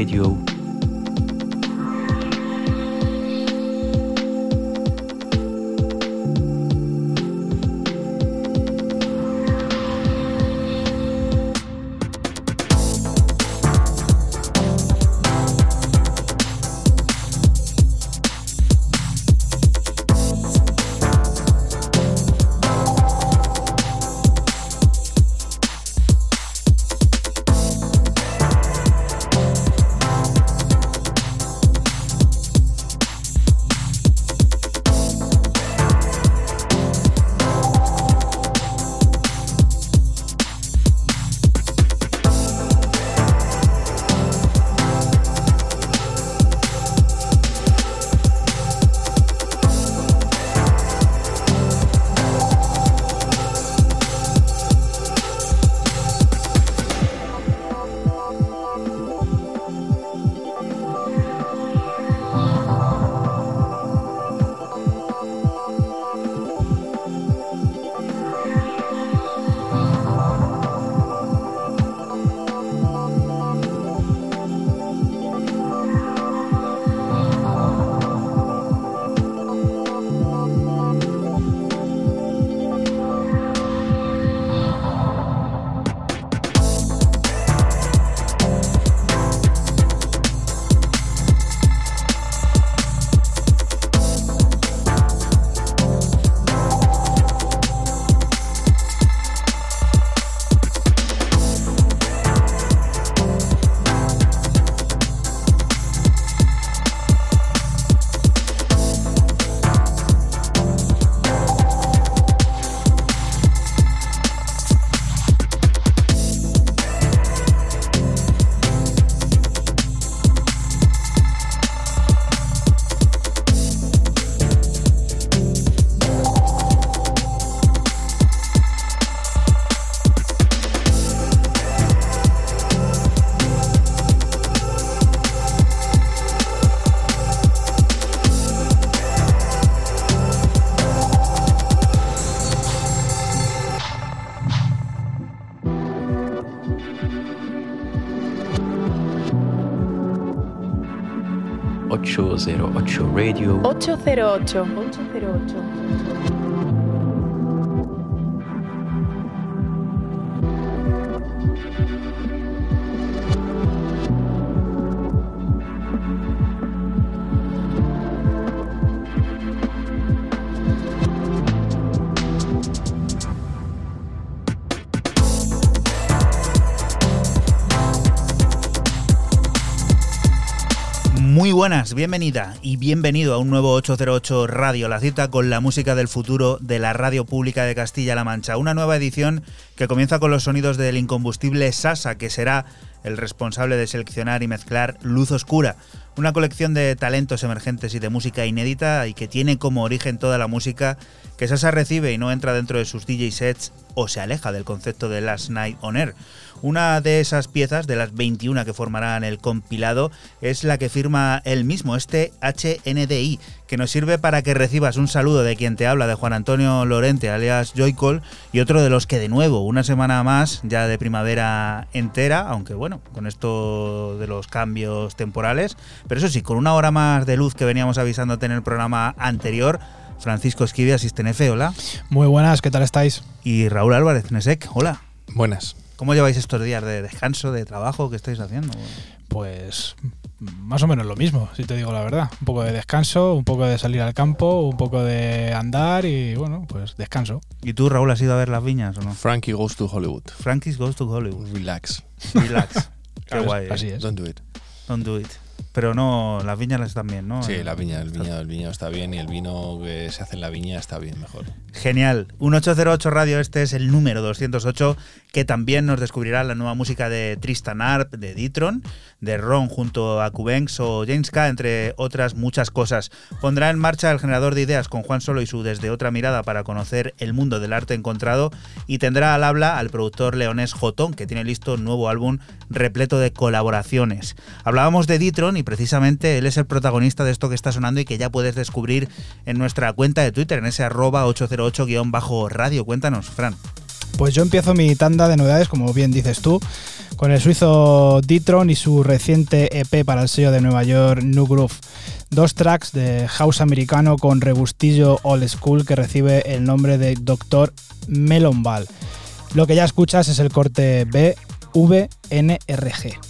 Radio. Ocho zero ocho Radio. 808. 808. Bienvenida y bienvenido a un nuevo 808 Radio, la cita con la música del futuro de la radio pública de Castilla-La Mancha. Una nueva edición que comienza con los sonidos del incombustible Sasa, que será el responsable de seleccionar y mezclar Luz Oscura, una colección de talentos emergentes y de música inédita y que tiene como origen toda la música que Sasa recibe y no entra dentro de sus DJ sets o se aleja del concepto de Last Night on Air. Una de esas piezas, de las 21 que formarán el compilado, es la que firma él mismo, este HNDI, que nos sirve para que recibas un saludo de quien te habla, de Juan Antonio Lorente, alias Joycol, y otro de los que de nuevo, una semana más, ya de primavera entera, aunque bueno, con esto de los cambios temporales, pero eso sí, con una hora más de luz que veníamos avisándote en el programa anterior, Francisco Esquivia, Asistenefe, hola. Muy buenas, ¿qué tal estáis? Y Raúl Álvarez, Nesek, hola. Buenas. ¿Cómo lleváis estos días de descanso, de trabajo que estáis haciendo? Pues más o menos lo mismo, si te digo la verdad. Un poco de descanso, un poco de salir al campo, un poco de andar y bueno, pues descanso. ¿Y tú, Raúl, has ido a ver las viñas o no? Frankie goes to Hollywood. Frankie's goes to Hollywood. Relax. Relax. Qué guay. Así eh. es. Don't do it. Don't do it. Pero no, las viñas las están bien, ¿no? Sí, Eh, la viña, el viñedo, el viñedo está bien y el vino que se hace en la viña está bien mejor. Genial. Un 808 Radio, este es el número 208, que también nos descubrirá la nueva música de Tristan Arp, de Ditron, de Ron junto a Cubenx o James K, entre otras muchas cosas. Pondrá en marcha el generador de ideas con Juan Solo y su Desde Otra Mirada para conocer el mundo del arte encontrado y tendrá al habla al productor leonés Jotón, que tiene listo un nuevo álbum repleto de colaboraciones. Hablábamos de Ditron y precisamente él es el protagonista de esto que está sonando y que ya puedes descubrir en nuestra cuenta de Twitter, en ese arroba 808-radio. Cuéntanos, Fran. Pues yo empiezo mi tanda de novedades, como bien dices tú, con el suizo Ditron y su reciente EP para el sello de Nueva York, New Groove. Dos tracks de house americano con regustillo old school que recibe el nombre de Dr. Melon Ball. Lo que ya escuchas es el corte. Ocho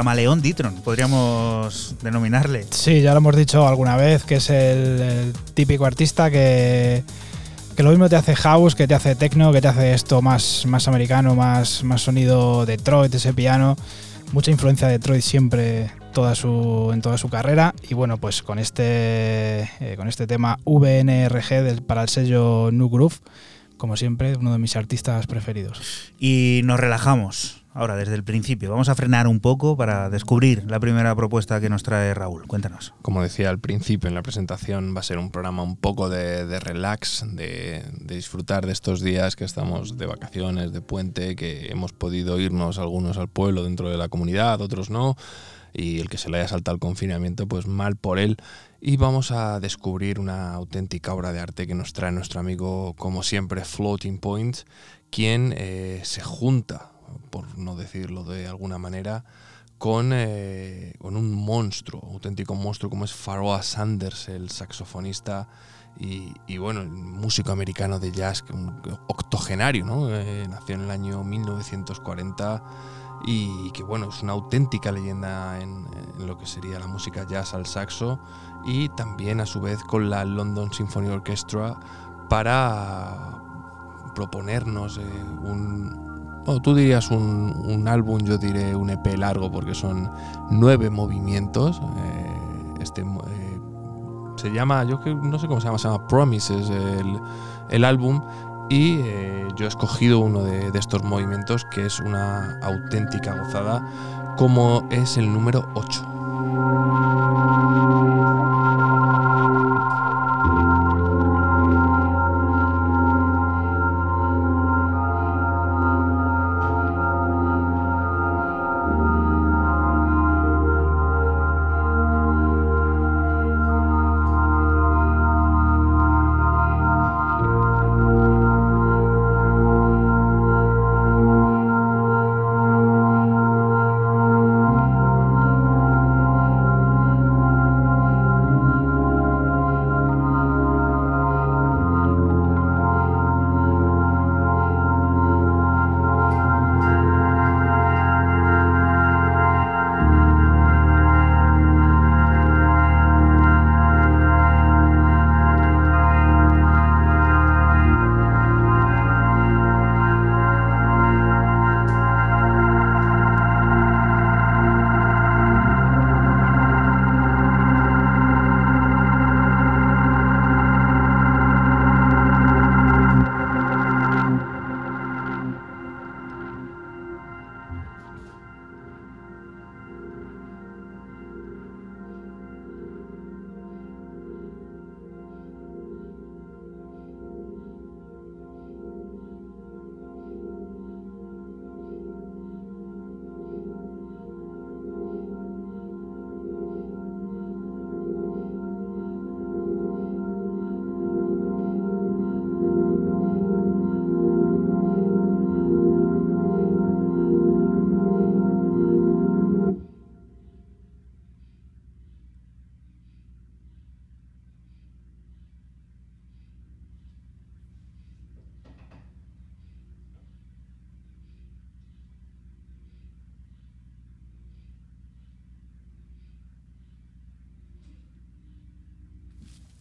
camaleón Ditron, podríamos denominarle. Sí, ya lo hemos dicho alguna vez, que es el, el típico artista que, que lo mismo te hace house, que te hace techno, que te hace esto más, más americano, más, más sonido Detroit, ese piano. Mucha influencia de Detroit siempre toda su, en toda su carrera. Y bueno, pues con este, eh, con este tema VNRG del, para el sello New Groove, como siempre, uno de mis artistas preferidos. Y nos relajamos ahora desde el principio. Vamos a frenar un poco para descubrir la primera propuesta que nos trae Raúl. Cuéntanos. Como decía al principio en la presentación, va a ser un programa un poco de, relax, de, de, disfrutar de estos días que estamos de vacaciones, de puente, que hemos podido irnos algunos al pueblo dentro de la comunidad, otros no. Y el que se le haya saltado el confinamiento, pues mal por él. Y vamos a descubrir una auténtica obra de arte que nos trae nuestro amigo, como siempre, Floating Point, quien eh, se junta por no decirlo de alguna manera, con, eh, con un monstruo, auténtico monstruo como es Pharoah Sanders, el saxofonista y, y bueno, el músico americano de jazz, un octogenario, ¿no? Eh, nació en el año 1940 y que bueno, es una auténtica leyenda en, lo que sería la música jazz al saxo y también a su vez con la London Symphony Orchestra para proponernos eh, un, bueno, tú dirías un, álbum, yo diré un EP largo porque son nueve movimientos. Eh, este eh, se llama, yo no sé cómo se llama, se llama Promises el, el álbum. Y eh, yo he escogido uno de, de, estos movimientos que es una auténtica gozada, como es el número 8.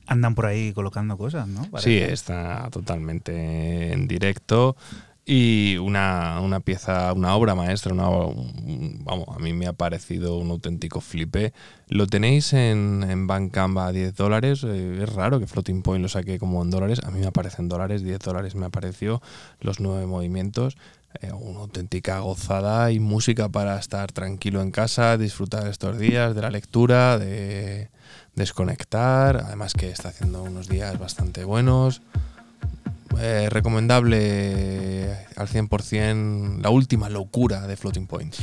Andan por ahí colocando cosas, ¿no? Parece. Sí, está totalmente en directo y una, una, pieza, una obra maestra, una, un, vamos, a mí me ha parecido un auténtico flipe. Lo tenéis en, en Bandcamp a 10 dólares, eh, es raro que Floating Point lo saque como en dólares, a mí me aparecen dólares, 10 dólares me apareció, los nueve movimientos, eh, una auténtica gozada y música para estar tranquilo en casa, disfrutar estos días de la lectura, de desconectar, además que está haciendo unos días bastante buenos. Eh, recomendable al 100% la última locura de Floating Point.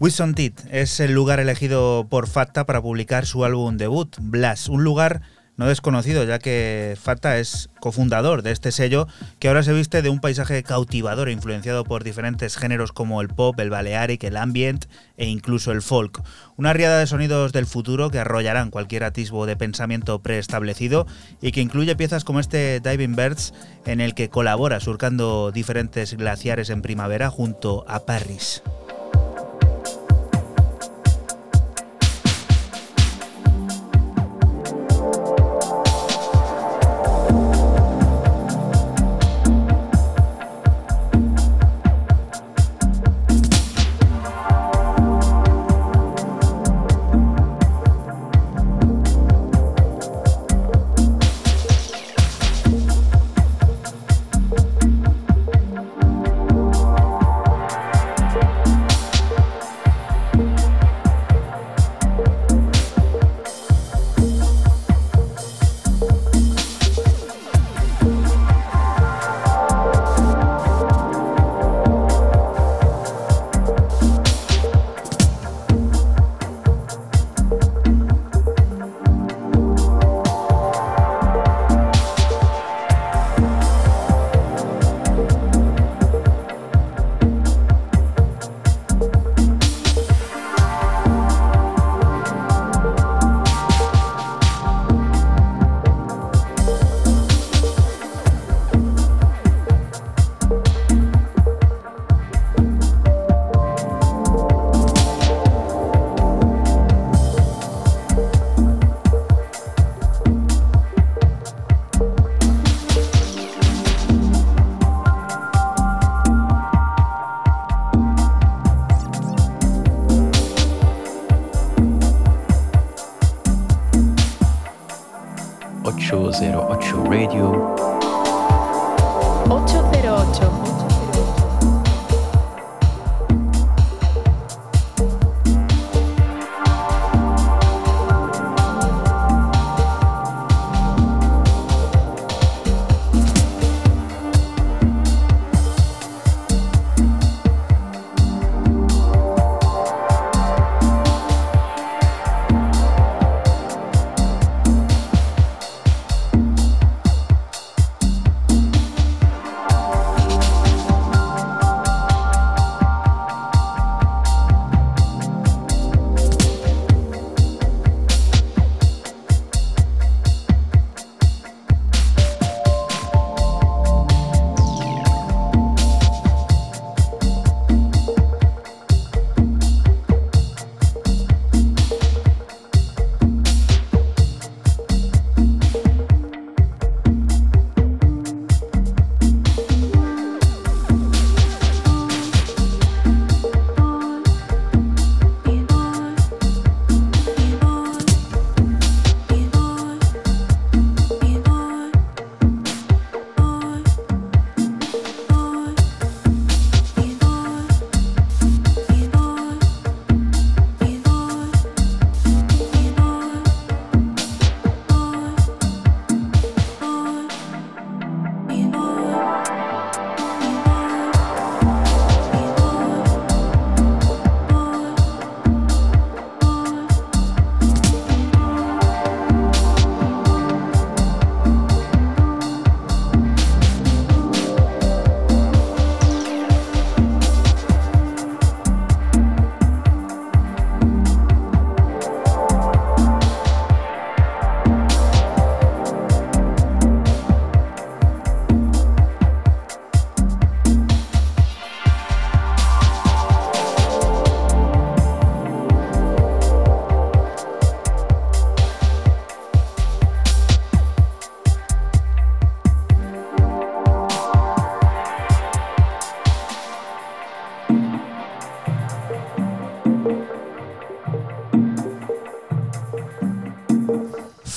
Wilson Tit es el lugar elegido por Facta para publicar su álbum debut, Blast, un lugar no desconocido, ya que Fata es cofundador de este sello que ahora se viste de un paisaje cautivador influenciado por diferentes géneros como el pop, el balearic, el ambient e incluso el folk. Una riada de sonidos del futuro que arrollarán cualquier atisbo de pensamiento preestablecido y que incluye piezas como este Diving Birds en el que colabora surcando diferentes glaciares en primavera junto a Paris.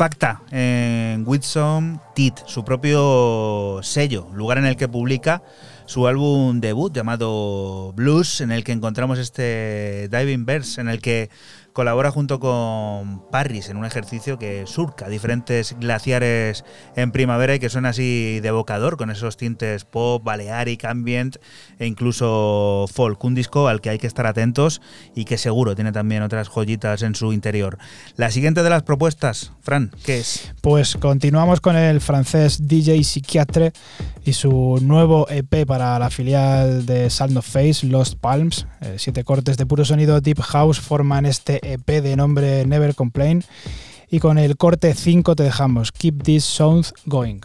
Facta en Whitson Tit, su propio sello, lugar en el que publica su álbum debut llamado Blues, en el que encontramos este Diving Verse, en el que colabora junto con Parris en un ejercicio que surca diferentes glaciares en primavera y que suena así de evocador, con esos tintes pop, balearic, ambient e incluso folk. Un disco al que hay que estar atentos y que seguro tiene también otras joyitas en su interior. La siguiente de las propuestas, Fran, ¿qué es? Pues continuamos con el francés DJ Psychiatre y su nuevo EP para la filial de Sound of Face, Lost Palms. Eh, siete cortes de puro sonido Deep House forman este EP de nombre Never Complain. Y con el corte 5 te dejamos Keep This Sound Going.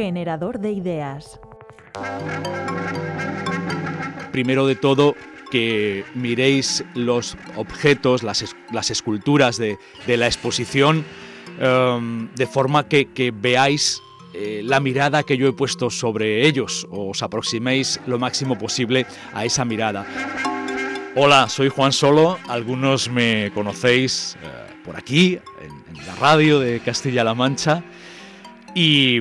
Generador de ideas. Primero de todo, que miréis los objetos, las, esculturas de, la exposición, um, de forma que, veáis eh, la mirada que yo he puesto sobre ellos, os aproximéis lo máximo posible a esa mirada. Hola, soy Juan Solo, algunos me conocéis eh, por aquí, en, en, la radio de Castilla-La Mancha, y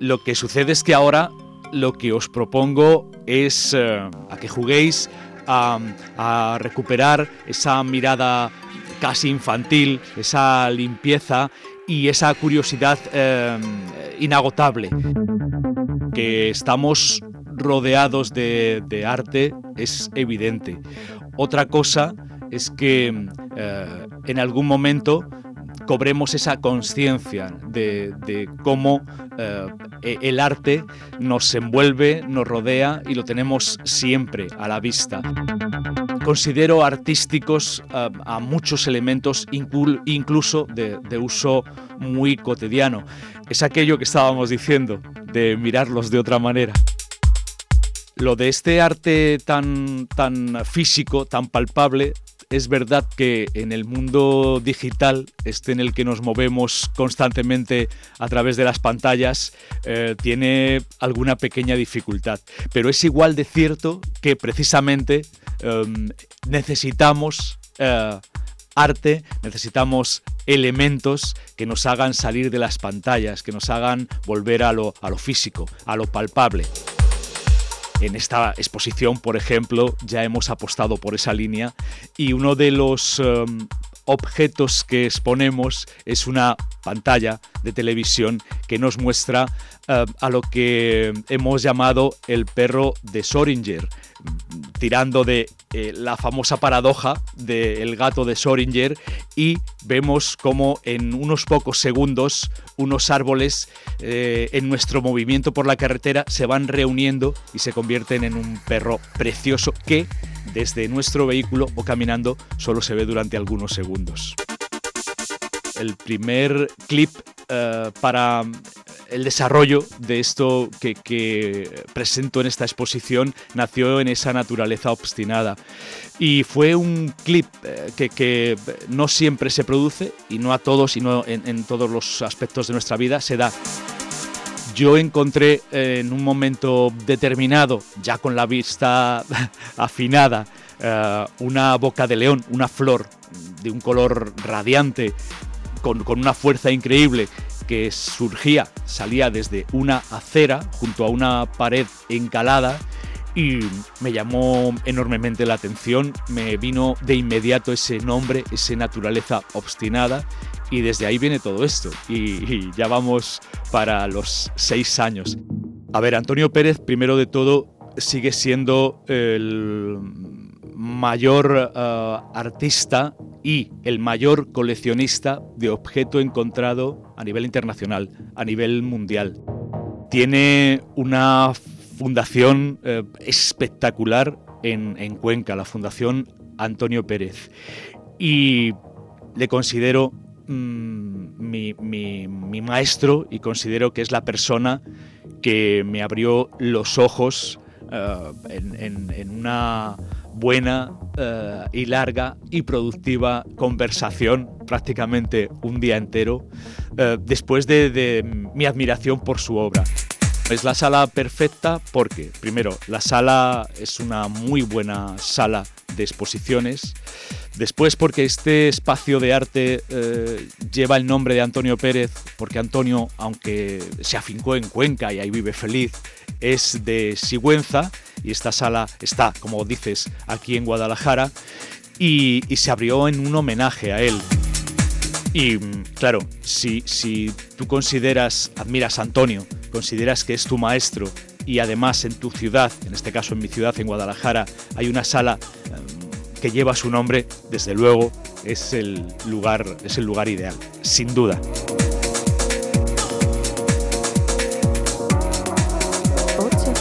lo que sucede es que ahora lo que os propongo es eh, a que juguéis a, recuperar esa mirada casi infantil, esa limpieza y esa curiosidad eh, inagotable. Que estamos rodeados de, de, arte es evidente. Otra cosa es que eh, en algún momento cobremos esa conciencia de, cómo eh, el arte nos envuelve, nos rodea y lo tenemos siempre a la vista. Considero artísticos uh, a muchos elementos, inclu incluso de, de uso muy cotidiano. Es aquello que estábamos diciendo, de mirarlos de otra manera. Lo de este arte tan, tan físico, tan palpable, es verdad que en el mundo digital, este en el que nos movemos constantemente a través de las pantallas, eh, tiene alguna pequeña dificultad. Pero es igual de cierto que precisamente eh, necesitamos eh, arte, necesitamos elementos que nos hagan salir de las pantallas, que nos hagan volver a lo, a lo físico, a lo palpable. En esta exposición, por ejemplo, ya hemos apostado por esa línea y uno de los um, objetos que exponemos es una pantalla de televisión que nos muestra uh, a lo que hemos llamado el perro de Soringer, tirando de eh, la famosa paradoja del gato de Soringer y vemos como en unos pocos segundos unos árboles eh, en nuestro movimiento por la carretera se van reuniendo y se convierten en un perro precioso que desde nuestro vehículo o caminando solo se ve durante algunos segundos. El primer clip uh, para el desarrollo de esto que, presento en esta exposición nació en esa naturaleza obstinada. Y fue un clip eh, que, no siempre se produce y no a todos y no en, todos los aspectos de nuestra vida se da. Yo encontré eh, en un momento determinado, ya con la vista afinada, eh, una boca de león, una flor de un color radiante, con, con una fuerza increíble, que surgía, salía desde una acera junto a una pared encalada y me llamó enormemente la atención, me vino de inmediato ese nombre, esa naturaleza obstinada y desde ahí viene todo esto y, y ya vamos para los seis años. A ver, Antonio Pérez, primero de todo, sigue siendo el mayor uh, artista y el mayor coleccionista de objeto encontrado a nivel internacional, a nivel mundial. Tiene una fundación eh, espectacular en, en, Cuenca, la Fundación Antonio Pérez. Y le considero mmm, mi, maestro y considero que es la persona que me abrió los ojos en, en una buena uh, y larga y productiva conversación, prácticamente un día entero, uh, después de, de, mi admiración por su obra. Es la sala perfecta porque, primero, la sala es una muy buena sala de exposiciones. Después porque este espacio de arte eh, lleva el nombre de Antonio Pérez, porque Antonio, aunque se afincó en Cuenca y ahí vive feliz, es de Sigüenza y esta sala está, como dices, aquí en Guadalajara y, se abrió en un homenaje a él. Y claro, si, si tú consideras, admiras a Antonio, consideras que es tu maestro y además en tu ciudad, en este caso en mi ciudad, en Guadalajara, hay una sala um, que lleva su nombre, desde luego es el lugar, es el lugar ideal, sin duda.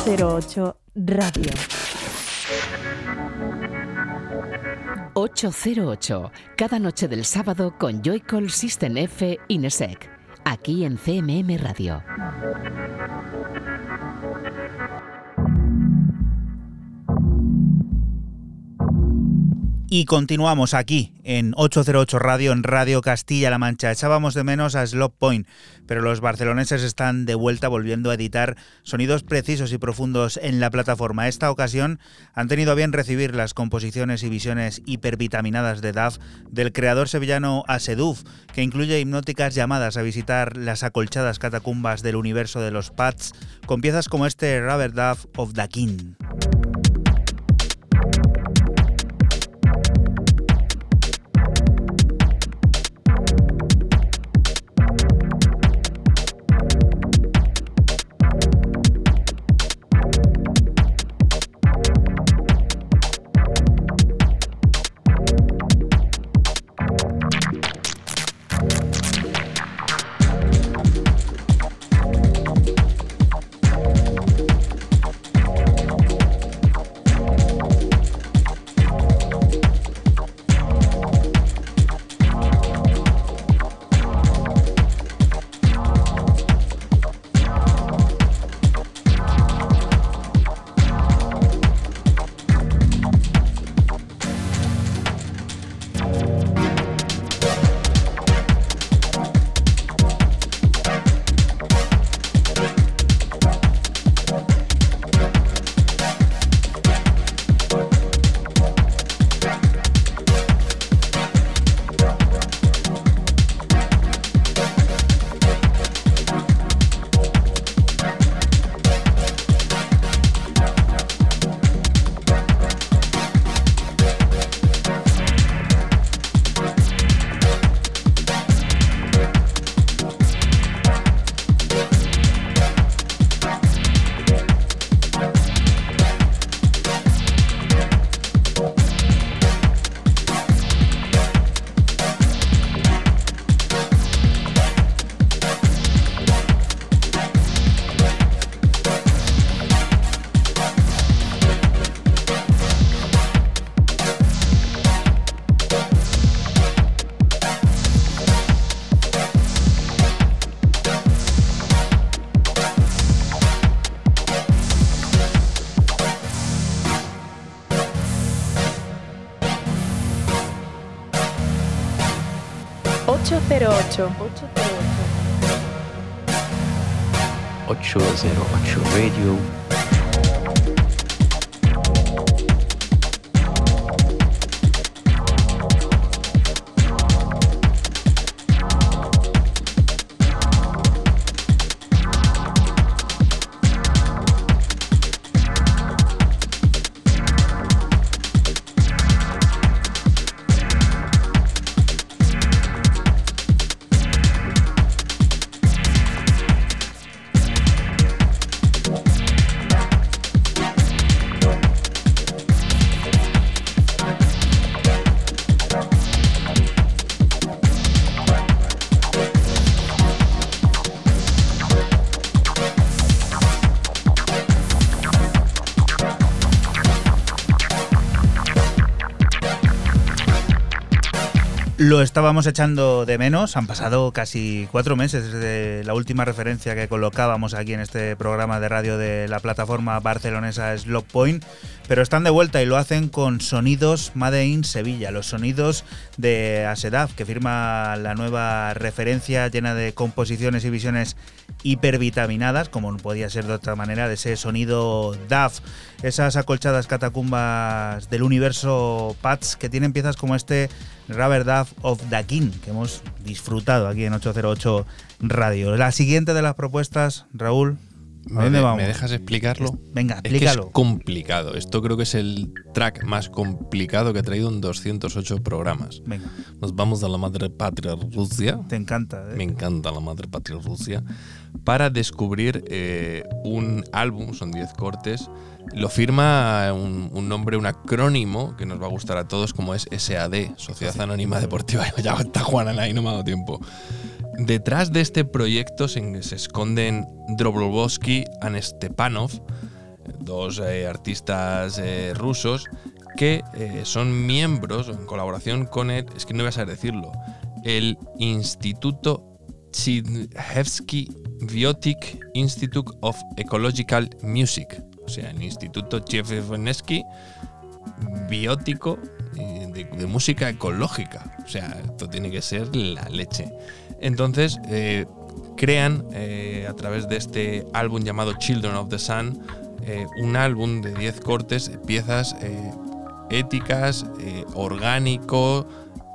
...808 Radio. 808, cada noche del sábado con Joycall System F Inesec aquí en CMM Radio. Y continuamos aquí en 808 Radio, en Radio Castilla-La Mancha. Echábamos de menos a Slop Point, pero los barceloneses están de vuelta volviendo a editar sonidos precisos y profundos en la plataforma. Esta ocasión han tenido a bien recibir las composiciones y visiones hipervitaminadas de DAF del creador sevillano Aseduf, que incluye hipnóticas llamadas a visitar las acolchadas catacumbas del universo de los Pats, con piezas como este Rubber Duff of the King. 808 Radio Lo estábamos echando de menos, han pasado casi cuatro meses desde la última referencia que colocábamos aquí en este programa de radio de la plataforma barcelonesa Slop Point, pero están de vuelta y lo hacen con sonidos Made in Sevilla, los sonidos de Asedaf, que firma la nueva referencia llena de composiciones y visiones hipervitaminadas, como no podía ser de otra manera, de ese sonido DAF, esas acolchadas catacumbas del universo Pats que tienen piezas como este Rubber Duff of the King, que hemos disfrutado aquí en 808 Radio. La siguiente de las propuestas, Raúl, ¿a dónde vamos? ¿Me dejas explicarlo? Venga, Es que explícalo. es complicado. Esto creo que es el track más complicado que he traído en 208 programas. Venga, Nos vamos a la madre patria Rusia. te encanta. ¿eh? Me encanta la madre patria Rusia. Para descubrir eh, un álbum, son 10 cortes. Lo firma un, un nombre, un acrónimo que nos va a gustar a todos, como es SAD, Sociedad Anónima Deportiva. Ya está Juana ahí, no me ha dado tiempo. Detrás de este proyecto se, se esconden Drobrovsky y Stepanov, dos eh, artistas eh, rusos que son miembros en colaboración con el, es que no voy a saber decirlo, el Instituto Chizhevsky Biotic Institute of Ecological Music, o sea, el Instituto Chizhevsky Biótico eh, de, música ecológica. O sea, esto tiene que ser la leche. Entonces, eh, crean eh, a través de este álbum llamado Children of the Sun un álbum de 10 cortes, piezas éticas, orgánico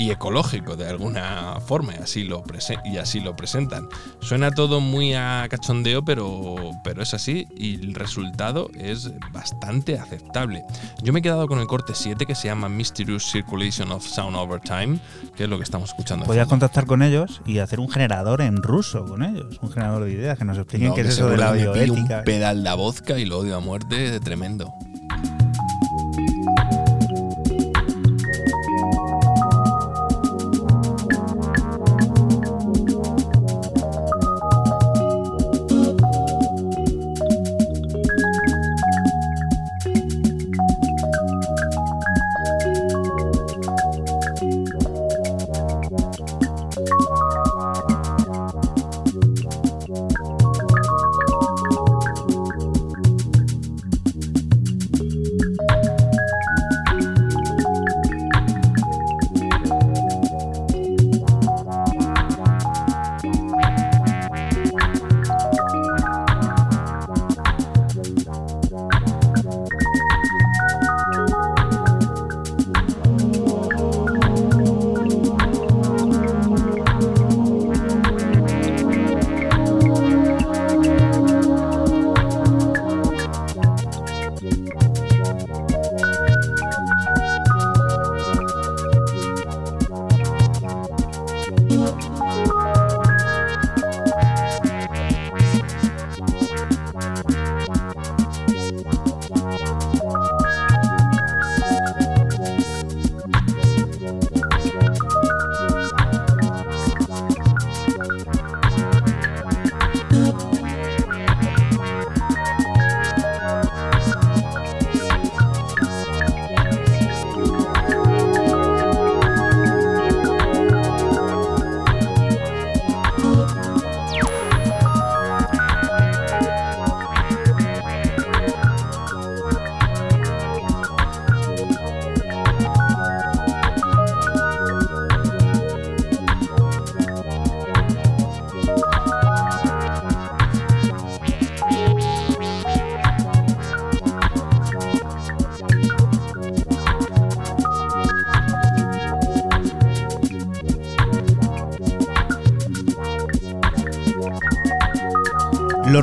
y ecológico de alguna forma, y así lo, y así lo presentan. Suena todo muy a cachondeo, pero, pero es así y el resultado es bastante aceptable. Yo me he quedado con el corte 7 que se llama Mysterious Circulation of Sound Over Time, que es lo que estamos escuchando. fondo. contactar con ellos y hacer un generador en ruso con ellos, un generador de ideas, que nos expliquen No, qué es eso de la bioética. un pedal de vodka y lo odio a muerte, tremendo.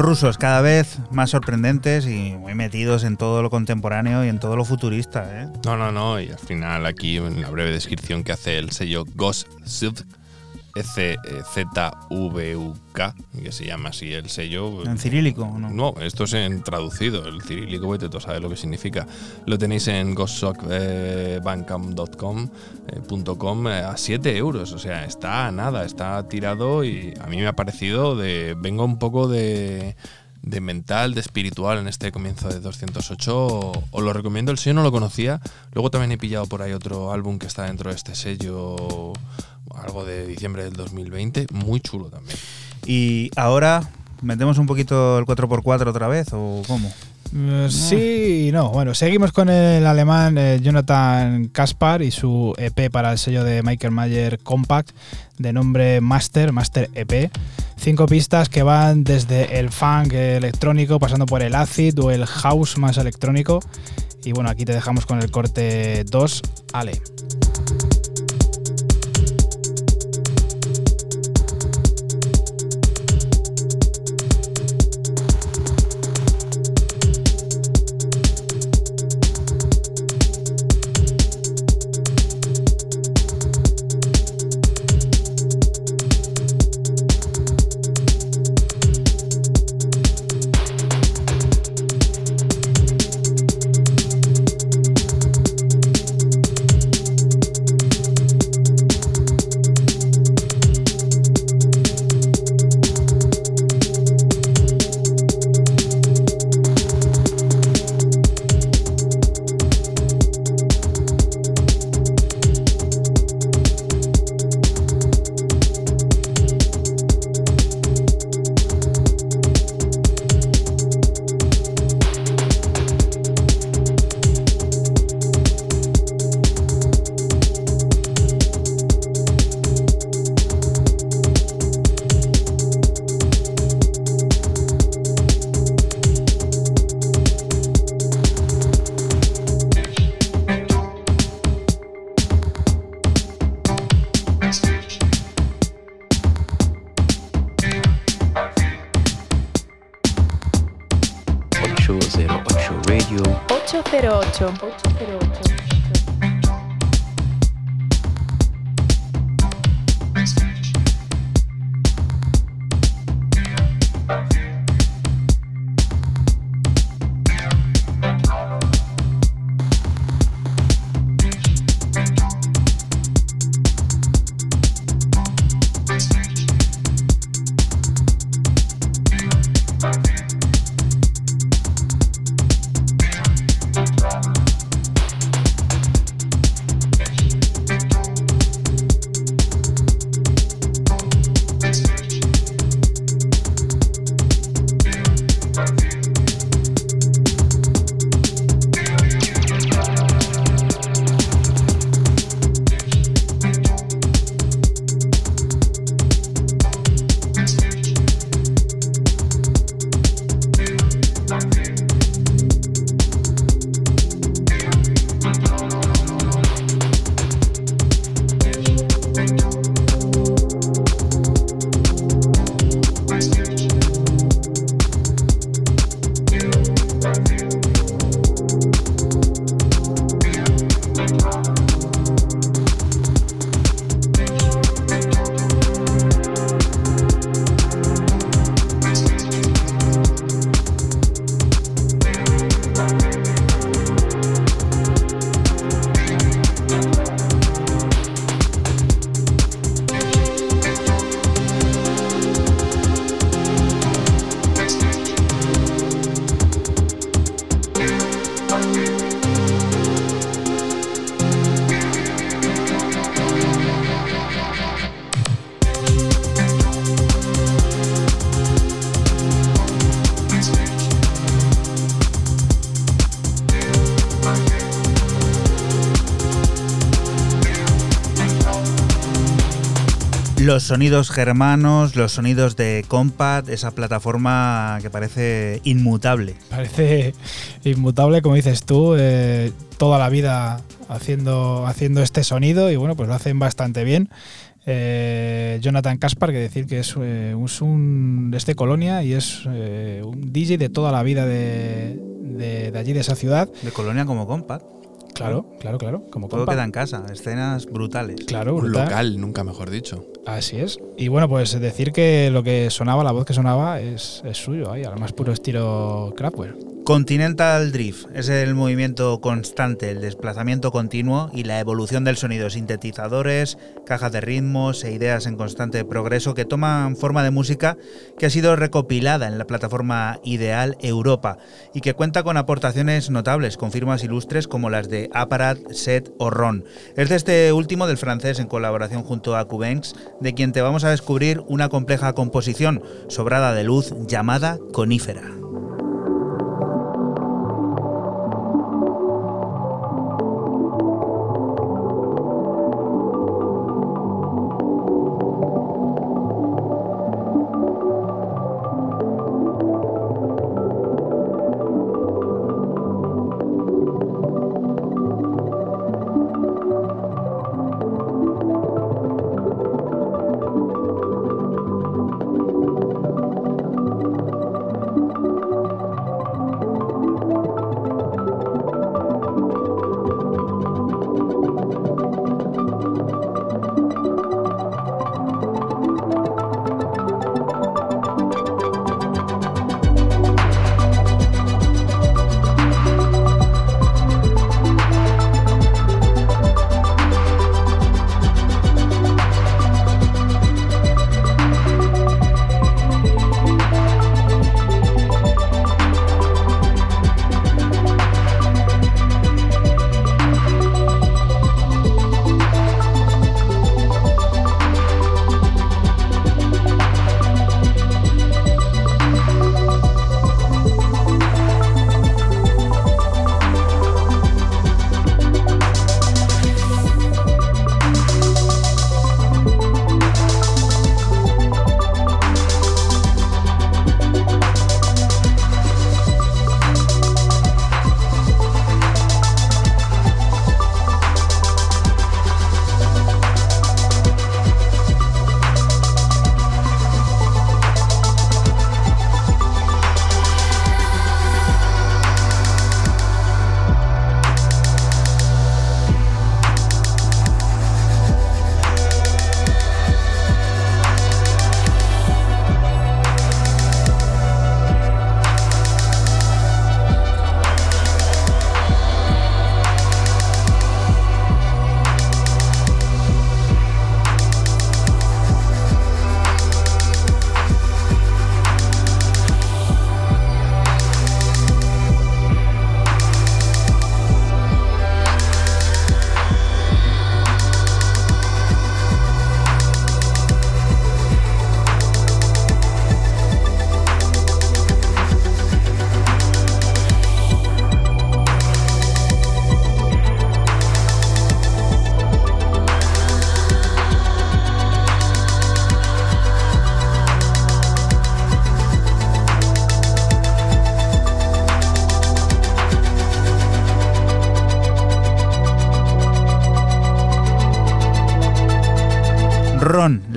Rusos cada vez más sorprendentes y muy metidos en todo lo contemporáneo y en todo lo futurista. ¿eh? No, no, no. Y al final, aquí en la breve descripción que hace el sello Ghost Zv, Z-V-U-K, que se llama así el sello. ¿En cirílico o no? No, esto es en traducido. El cirílico, vete, tú sabes lo que significa. Lo tenéis en ghostsockbandcamp.com eh, eh, a 7 euros. O sea, está a nada, está tirado y a mí me ha parecido de. Vengo un poco de. De mental, de espiritual en este comienzo de 208. Os lo recomiendo, el sello no lo conocía. Luego también he pillado por ahí otro álbum que está dentro de este sello, algo de diciembre del 2020. Muy chulo también. Y ahora, ¿metemos un poquito el 4x4 otra vez o cómo? Eh, Sí y no. Bueno, seguimos con el alemán eh, Jonathan Kaspar y su EP para el sello de Michael Mayer Compact de nombre Master, Master EP. Cinco pistas que van desde el funk electrónico, pasando por el acid o el house más electrónico. Y bueno, aquí te dejamos con el corte 2, Ale. Los sonidos germanos, los sonidos de Compact, esa plataforma que parece inmutable. Parece inmutable, como dices tú, eh, toda la vida haciendo, haciendo este sonido y bueno, pues lo hacen bastante bien. Eh, Jonathan Kaspar, que decir que es, eh, un de este Colonia y es un DJ de toda la vida de, de, allí, de esa ciudad. De Colonia como Compact. Claro, claro, claro. Como Todo queda en casa, escenas brutales. Claro, un local, nunca mejor dicho. Así es. Y bueno, pues decir que lo que sonaba, la voz que sonaba, es, suyo, ahí, al más puro estilo Kraftwerk. Continental Drift es el movimiento constante, el desplazamiento continuo y la evolución del sonido, sintetizadores, cajas de ritmos e ideas en constante progreso que toman forma de música que ha sido recopilada en la plataforma Ideal Europa y que cuenta con aportaciones notables con firmas ilustres como las de Apparat, Set o Ron. Es de este último del francés en colaboración junto a Cubenx, de quien te vamos a descubrir una compleja composición sobrada de luz llamada Conífera.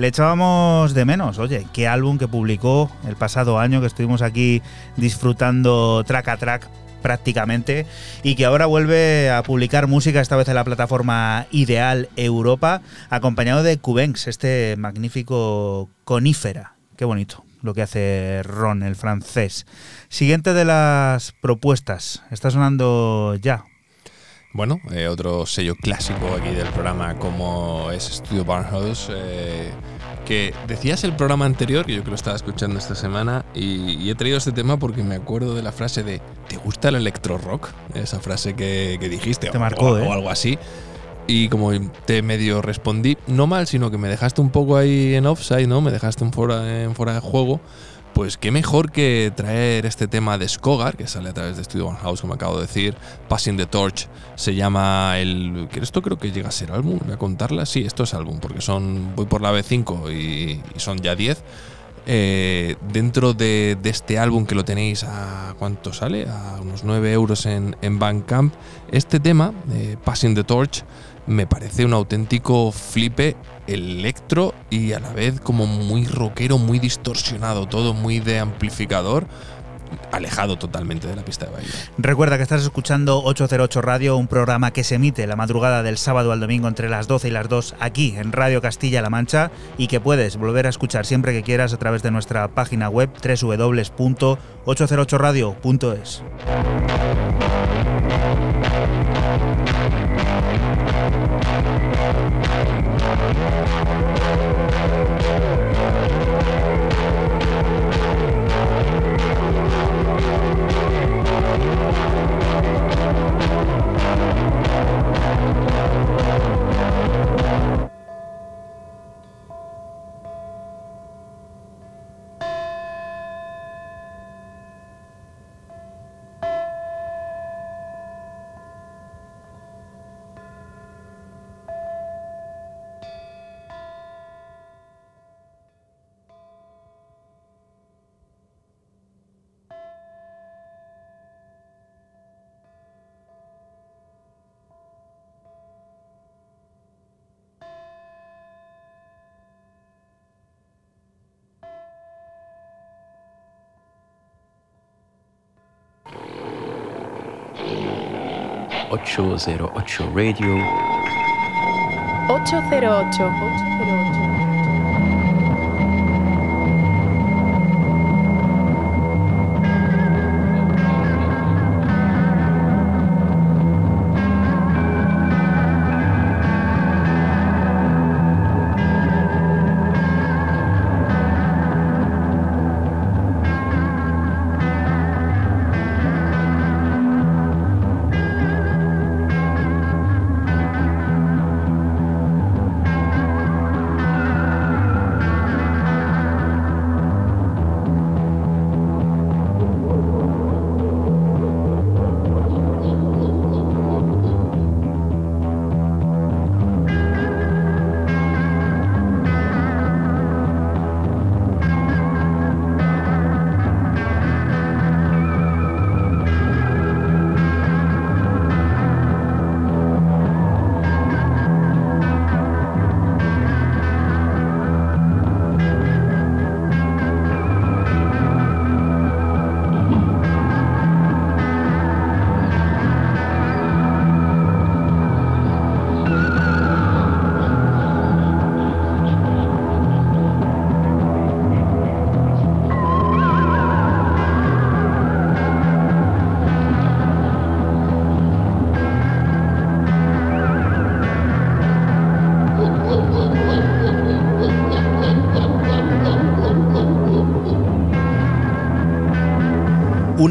Le echábamos de menos, oye, qué álbum que publicó el pasado año, que estuvimos aquí disfrutando track a track prácticamente y que ahora vuelve a publicar música, esta vez en la plataforma Ideal Europa, acompañado de Cubenx, este magnífico conífera. Qué bonito lo que hace Ron, el francés. Siguiente de las propuestas, está sonando ya. Bueno, eh, otro sello clásico aquí del programa como es Studio Barnhouse. Eh, que decías el programa anterior, que yo creo que estaba escuchando esta semana, y, he traído este tema porque me acuerdo de la frase de ¿te gusta el electro rock? Esa frase que, dijiste, te marcó, ¿eh? o, algo así. Y como te medio respondí, no mal, sino que me dejaste un poco ahí en offside, ¿no? Me dejaste en fuera, en fuera de juego. Pues qué mejor que traer este tema de Skogar, que sale a través de Studio One House, como acabo de decir. Passing the Torch se llama el. Esto creo que llega a ser álbum, voy a contarla. Sí, esto es álbum, porque son. Voy por la B5 y, son ya 10. Eh, dentro de, este álbum que lo tenéis a. ¿Cuánto sale? A unos 9 euros en, en Bandcamp. Este tema, Passing the Torch, me parece un auténtico flipe electro y a la vez como muy rockero, muy distorsionado, todo muy de amplificador alejado totalmente de la pista de baile. Recuerda que estás escuchando 808 Radio, un programa que se emite la madrugada del sábado al domingo entre las 12 y las 2 aquí en Radio Castilla-La Mancha y que puedes volver a escuchar siempre que quieras a través de nuestra página web www.808radio.es. 808 Radio. 808. 808.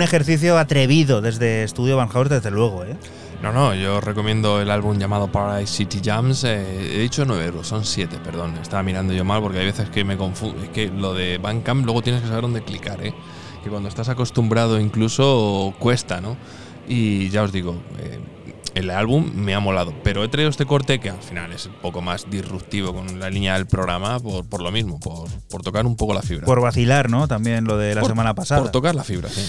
Ejercicio atrevido desde Studio Van House, desde luego, ¿eh? No, no, yo recomiendo el álbum llamado Paradise City Jams. Eh, he dicho 9 euros, son 7, perdón. Estaba mirando yo mal porque hay veces que me confundo. Es que lo de Bandcamp luego tienes que saber dónde clicar, ¿eh? Que cuando estás acostumbrado incluso cuesta, ¿no? Y ya os digo, eh, el álbum me ha molado, pero he traído este corte que al final es un poco más disruptivo con la línea del programa por, por lo mismo, por, por tocar un poco la fibra. Por vacilar, ¿no? También lo de la Por- semana pasada. Por tocar la fibra, sí.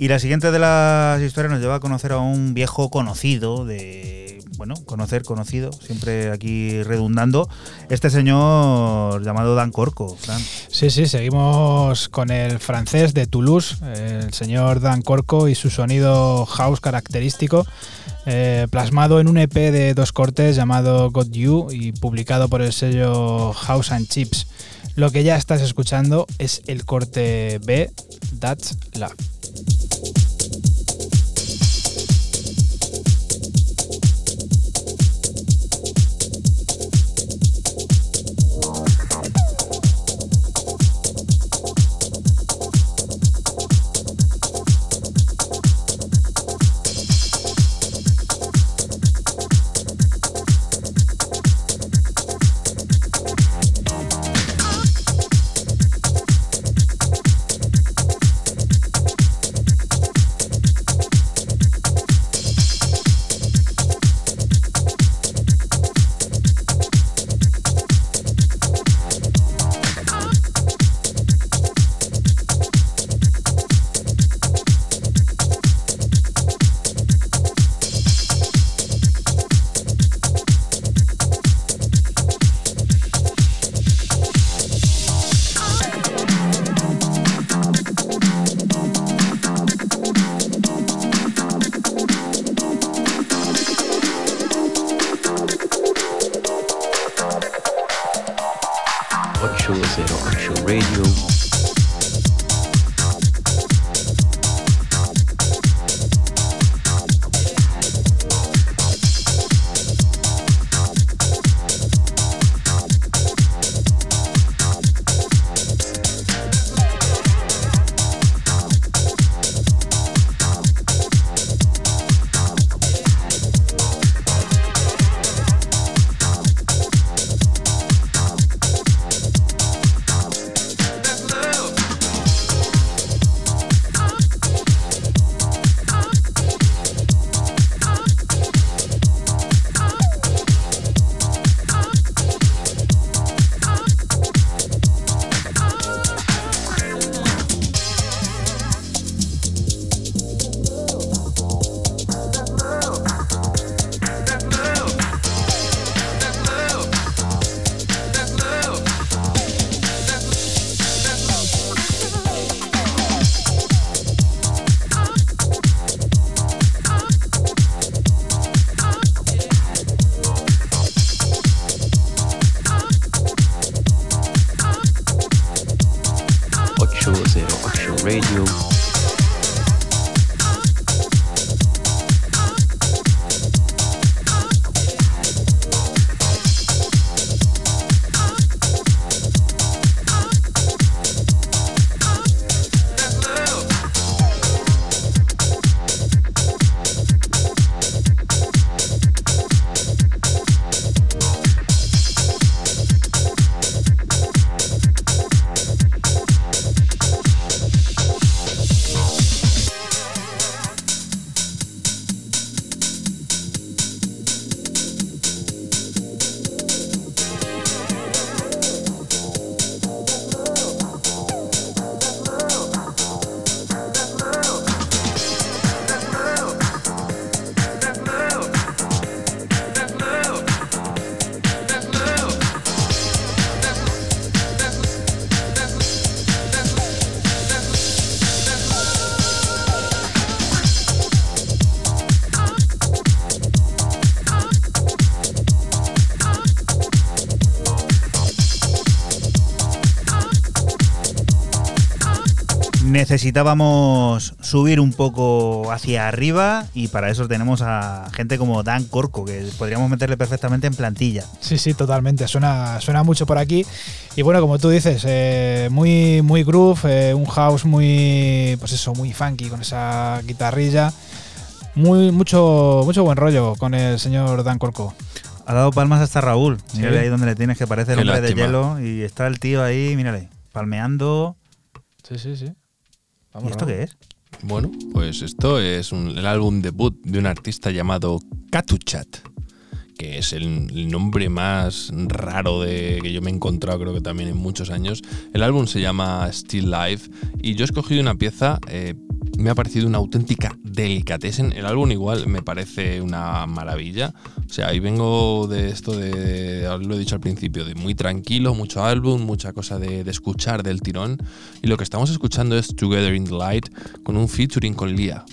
Y la siguiente de las historias nos lleva a conocer a un viejo conocido de. Bueno, conocer, conocido, siempre aquí redundando. Este señor llamado Dan Corco, Fran. Sí, sí, seguimos con el francés de Toulouse, el señor Dan Corco y su sonido house característico, eh, plasmado en un EP de dos cortes llamado Got You y publicado por el sello House and Chips. Lo que ya estás escuchando es el corte B, That's Love. Necesitábamos subir un poco hacia arriba y para eso tenemos a gente como Dan Corco, que podríamos meterle perfectamente en plantilla. Sí, sí, totalmente. Suena, suena mucho por aquí. Y bueno, como tú dices, eh, muy, muy groove, eh, un house muy, pues eso, muy funky con esa guitarrilla. Muy, mucho, mucho buen rollo con el señor Dan Corco. Ha dado palmas hasta Raúl. Sí. Mírale ahí donde le tienes que parece el Qué hombre de hielo. Y está el tío ahí, mírale, palmeando. Sí, sí, sí. Pues esto es el álbum debut de un artista llamado Katuchat, que es el, nombre más raro de, que yo me he encontrado, creo que también en muchos años. El álbum se llama Still Life y yo he escogido una pieza eh, me ha parecido una auténtica delicatessen. El álbum igual me parece una maravilla. O sea, ahí vengo de esto de, lo he dicho al principio, de muy tranquilo, mucho álbum, mucha cosa de, de escuchar del tirón. Y lo que estamos escuchando es Together in the Light con un featuring con Lia.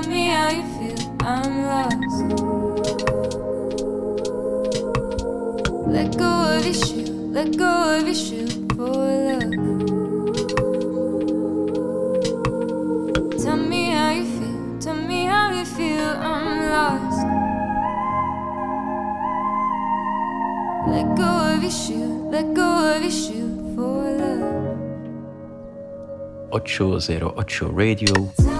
Tell me how you feel, I'm lost. Let go of your shoe, let go of your shoe for love. Tell me how you feel, tell me how you feel, I'm lost. Let go of your shoe, let go of your shoe for love. 808 Radio.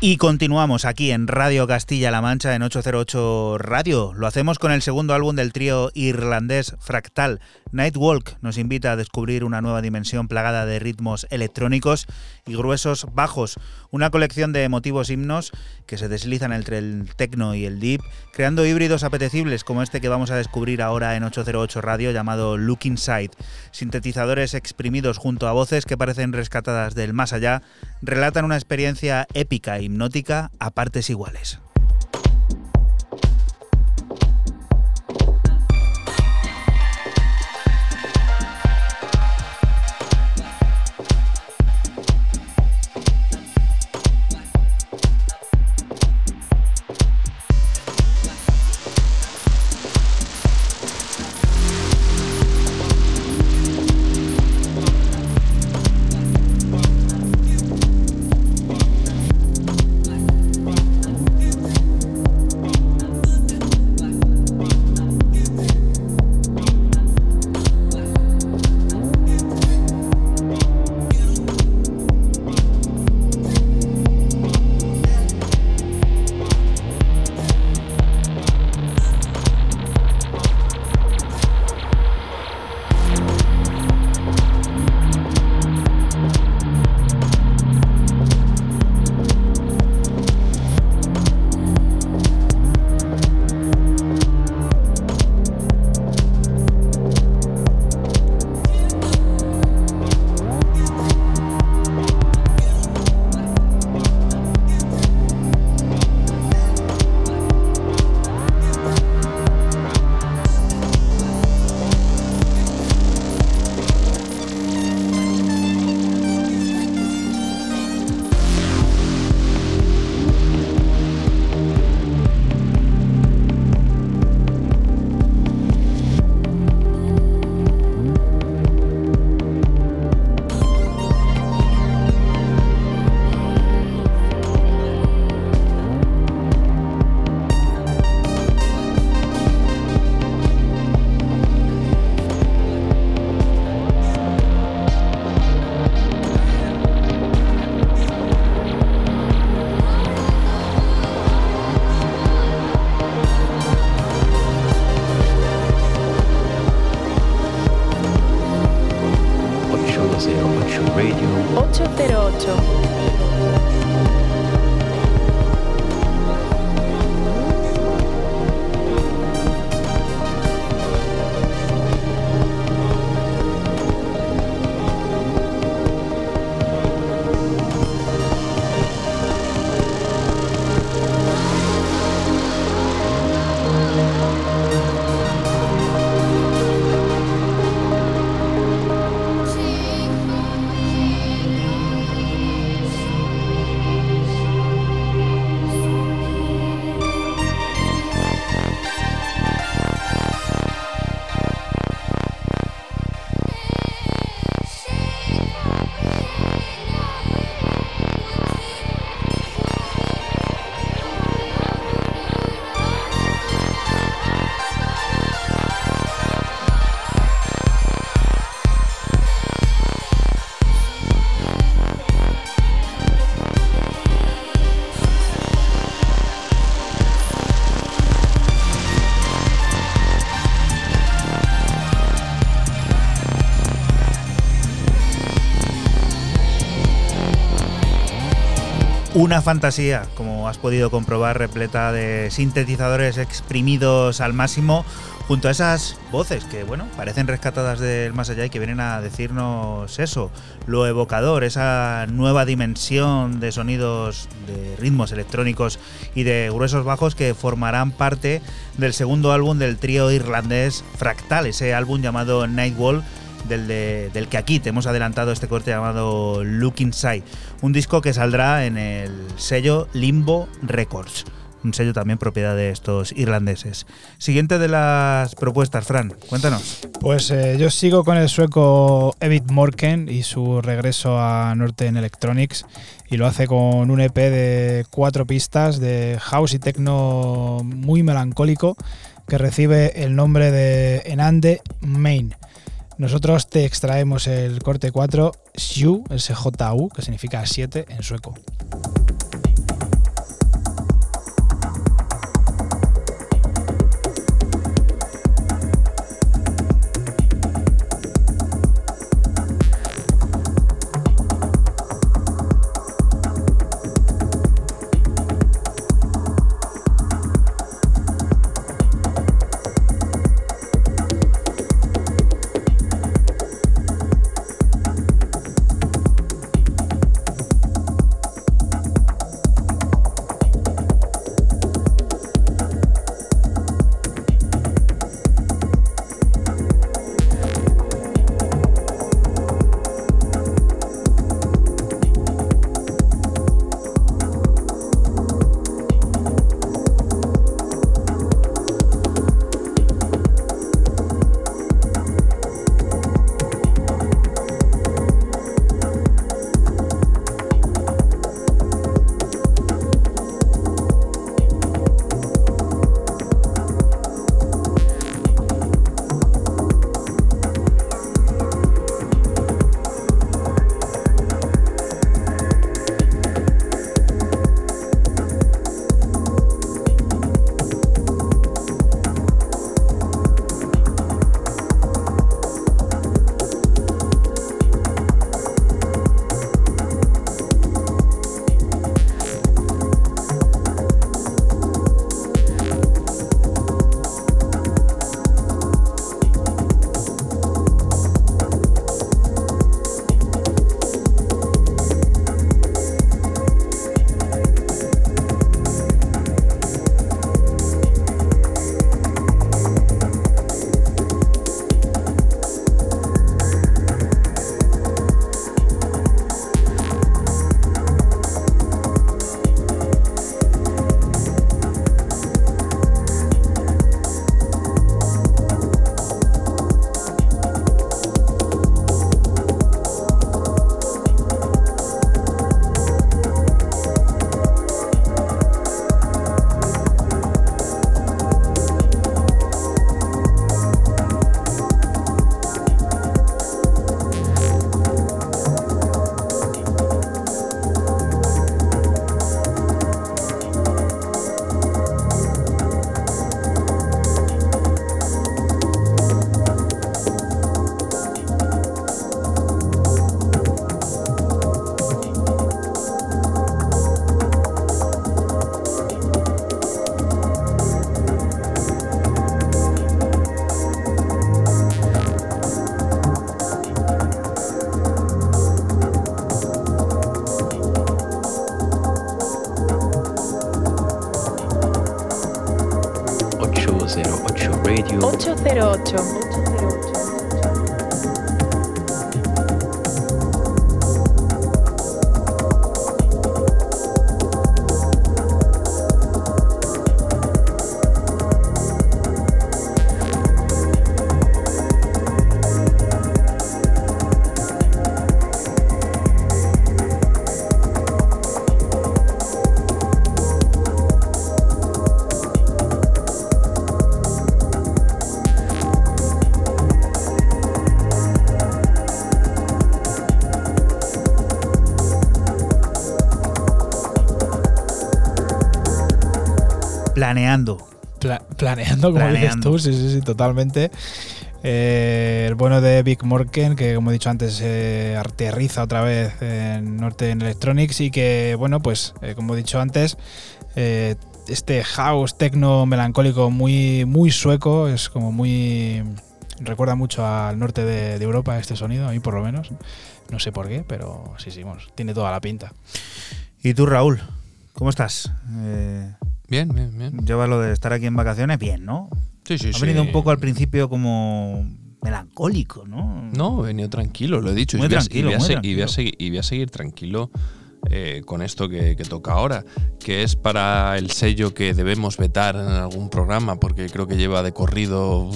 Y continuamos aquí en Radio Castilla-La Mancha en 808 Radio. Lo hacemos con el segundo álbum del trío irlandés Fractal. Nightwalk nos invita a descubrir una nueva dimensión plagada de ritmos electrónicos y gruesos bajos. Una colección de emotivos himnos que se deslizan entre el techno y el deep, creando híbridos apetecibles como este que vamos a descubrir ahora en 808 Radio llamado Look Inside. Sintetizadores exprimidos junto a voces que parecen rescatadas del más allá, relatan una experiencia épica e hipnótica a partes iguales. Una fantasía, como has podido comprobar, repleta de sintetizadores exprimidos al máximo, junto a esas voces que, bueno, parecen rescatadas del más allá y que vienen a decirnos eso, lo evocador, esa nueva dimensión de sonidos, de ritmos electrónicos y de gruesos bajos que formarán parte del segundo álbum del trío irlandés Fractal, ese álbum llamado Nightwall del, de- del que aquí te hemos adelantado este corte llamado Look Inside, un disco que saldrá en el sello Limbo Records, un sello también propiedad de estos irlandeses. Siguiente de las propuestas, Fran, cuéntanos. Pues eh, yo sigo con el sueco Evit Morken y su regreso a Northern Electronics y lo hace con un EP de cuatro pistas de house y techno muy melancólico que recibe el nombre de Enande Main. Nosotros te extraemos el corte 4 Sju, SJU, que significa 7 en sueco. Planeando. Pla- planeando, como dices Planeando. tú, sí, sí, sí, totalmente. Eh, el bueno de Big Morken, que como he dicho antes, se aterriza otra vez en Northern Electronics y que, bueno, pues eh, como he dicho antes, eh, este house techno melancólico muy, muy sueco, es como muy... Recuerda mucho al norte de, de Europa este sonido, a mí por lo menos. No sé por qué, pero sí, sí, vamos, tiene toda la pinta. ¿Y tú, Raúl? ¿Cómo estás? Eh, Bien, bien, bien. llevas lo de estar aquí en vacaciones bien, ¿no? Sí, sí, ha sí. venido un poco al principio como melancólico, ¿no? No, he venido tranquilo, lo he dicho. Muy y voy a- tranquilo, y voy a, y voy a seguir, y voy a seguir tranquilo eh, con esto que, que toca ahora, que es para el sello que debemos vetar en algún programa, porque creo que lleva de corrido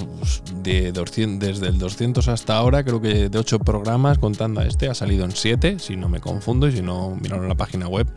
de 200 desde el 200 hasta ahora, creo que de 8 programas, contando a este, ha salido en 7, si no me confundo y si no, miraron la página web.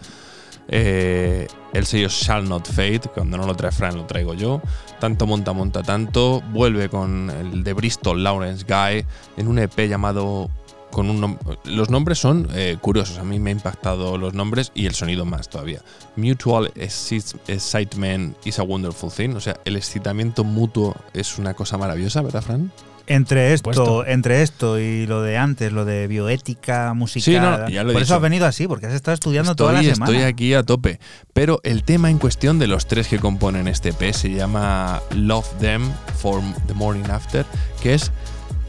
Eh, el sello Shall Not Fade, cuando no lo trae Fran lo traigo yo. Tanto monta, monta tanto. Vuelve con el de Bristol Lawrence Guy en un EP llamado. Con un nom- los nombres son eh, curiosos, a mí me ha impactado los nombres y el sonido más todavía. Mutual Exci- Excitement is a Wonderful Thing, o sea, el excitamiento mutuo es una cosa maravillosa, ¿verdad, Fran? Entre esto, entre esto y lo de antes, lo de bioética musical. Sí, no, ya lo he por eso has venido así, porque has estado estudiando estoy, toda la semana. Estoy aquí a tope. Pero el tema en cuestión de los tres que componen este EP se llama Love Them for the Morning After, que es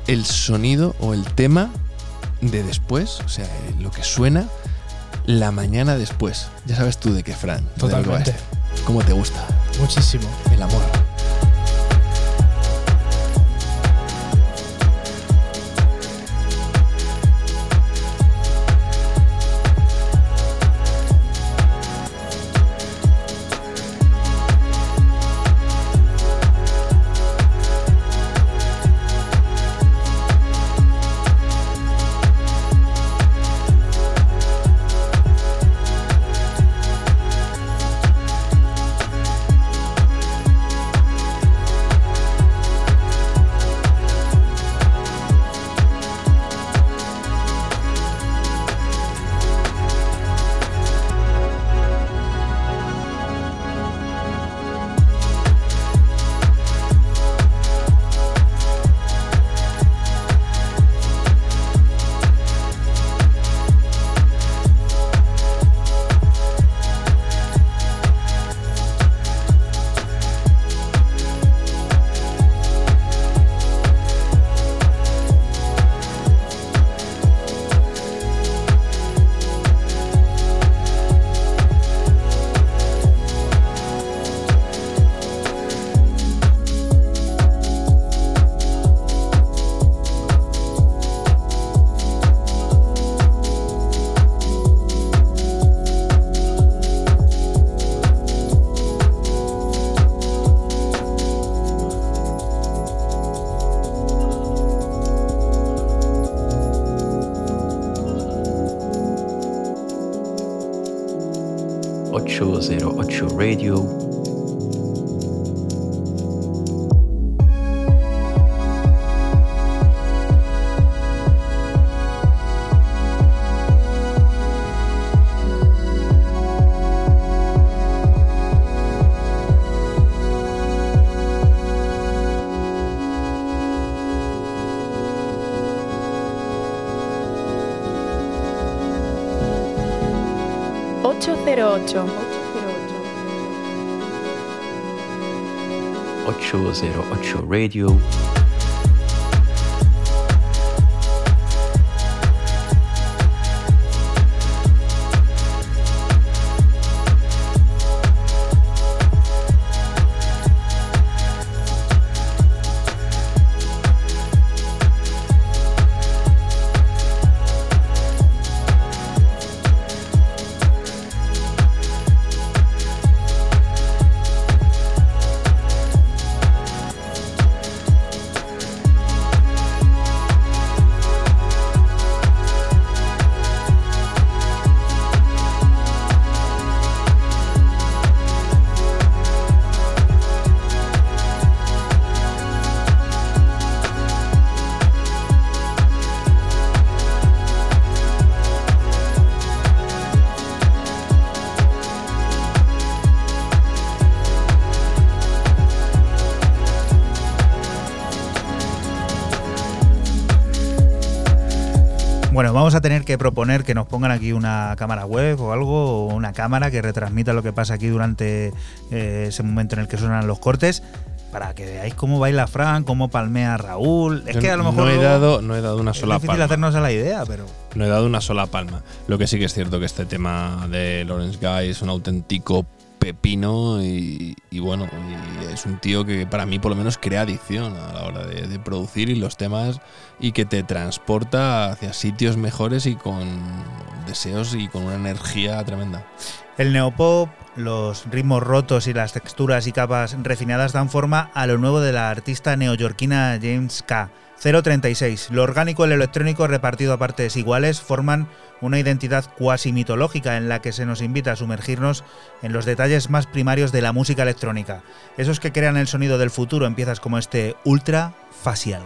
el sonido o el tema de después, o sea, eh, lo que suena la mañana después. Ya sabes tú de qué, Fran. de Totalmente. esto. ¿Cómo te gusta Muchísimo. el amor? Future Radio Mucho. 208 Radio. Que proponer que nos pongan aquí una cámara web o algo, o una cámara que retransmita lo que pasa aquí durante eh, ese momento en el que suenan los cortes para que veáis cómo baila Fran, cómo palmea Raúl. Es que a lo mejor no he dado, no he dado una es sola difícil palma. hacernos a la idea, pero No he dado una sola palma. Lo que sí que es cierto que este tema de Lawrence Guy es un auténtico pepino y, y bueno, y es un tío que para mí por lo menos crea adicción a la hora de, de producir y los temas y que te transporta hacia sitios mejores y con deseos y con una energía tremenda. El neopop, los ritmos rotos y las texturas y capas refinadas dan forma a lo nuevo de la artista neoyorquina James K. 036. Lo orgánico y lo electrónico repartido a partes iguales forman una identidad cuasi mitológica en la que se nos invita a sumergirnos en los detalles más primarios de la música electrónica. Esos que crean el sonido del futuro en piezas como este Ultra Facial.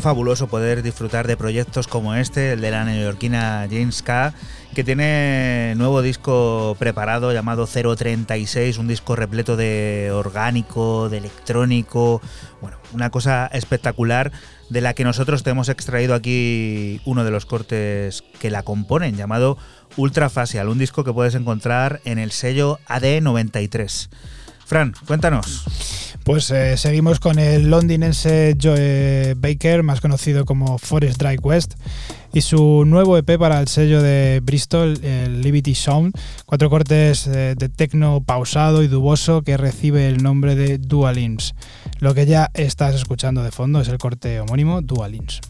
Fabuloso poder disfrutar de proyectos como este, el de la neoyorquina James K., que tiene nuevo disco preparado llamado 036, un disco repleto de orgánico, de electrónico, bueno, una cosa espectacular de la que nosotros te hemos extraído aquí uno de los cortes que la componen, llamado Ultra Facial, un disco que puedes encontrar en el sello AD93. Fran, cuéntanos. Pues eh, seguimos con el londinense Joe Baker, más conocido como Forest Drive West, y su nuevo EP para el sello de Bristol, el Liberty Sound. Cuatro cortes eh, de tecno pausado y duboso que recibe el nombre de Dualins. Lo que ya estás escuchando de fondo es el corte homónimo Dualins.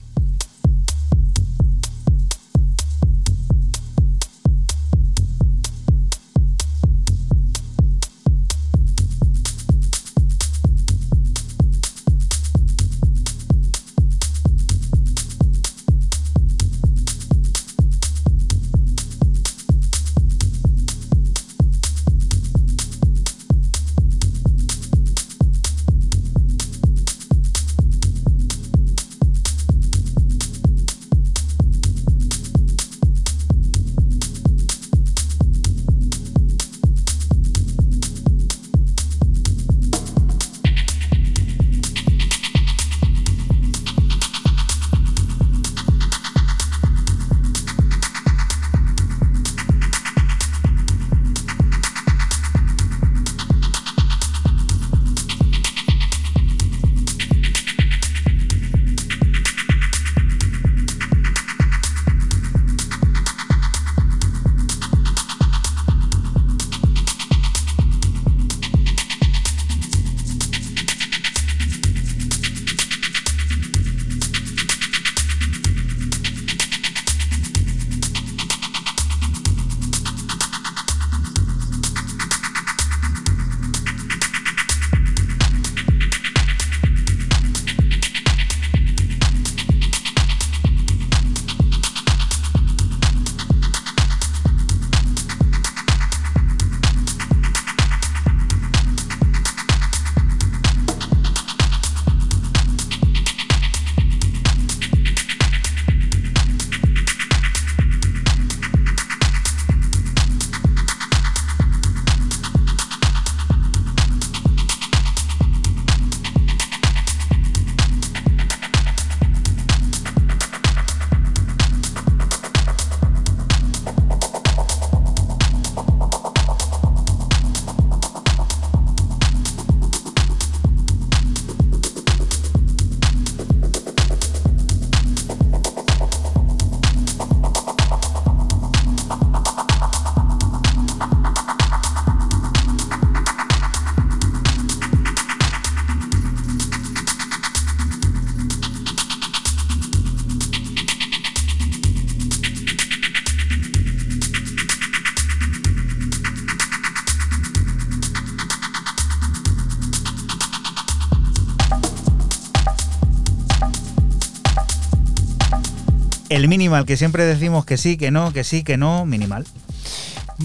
El minimal, que siempre decimos que sí, que no, que sí, que no, minimal.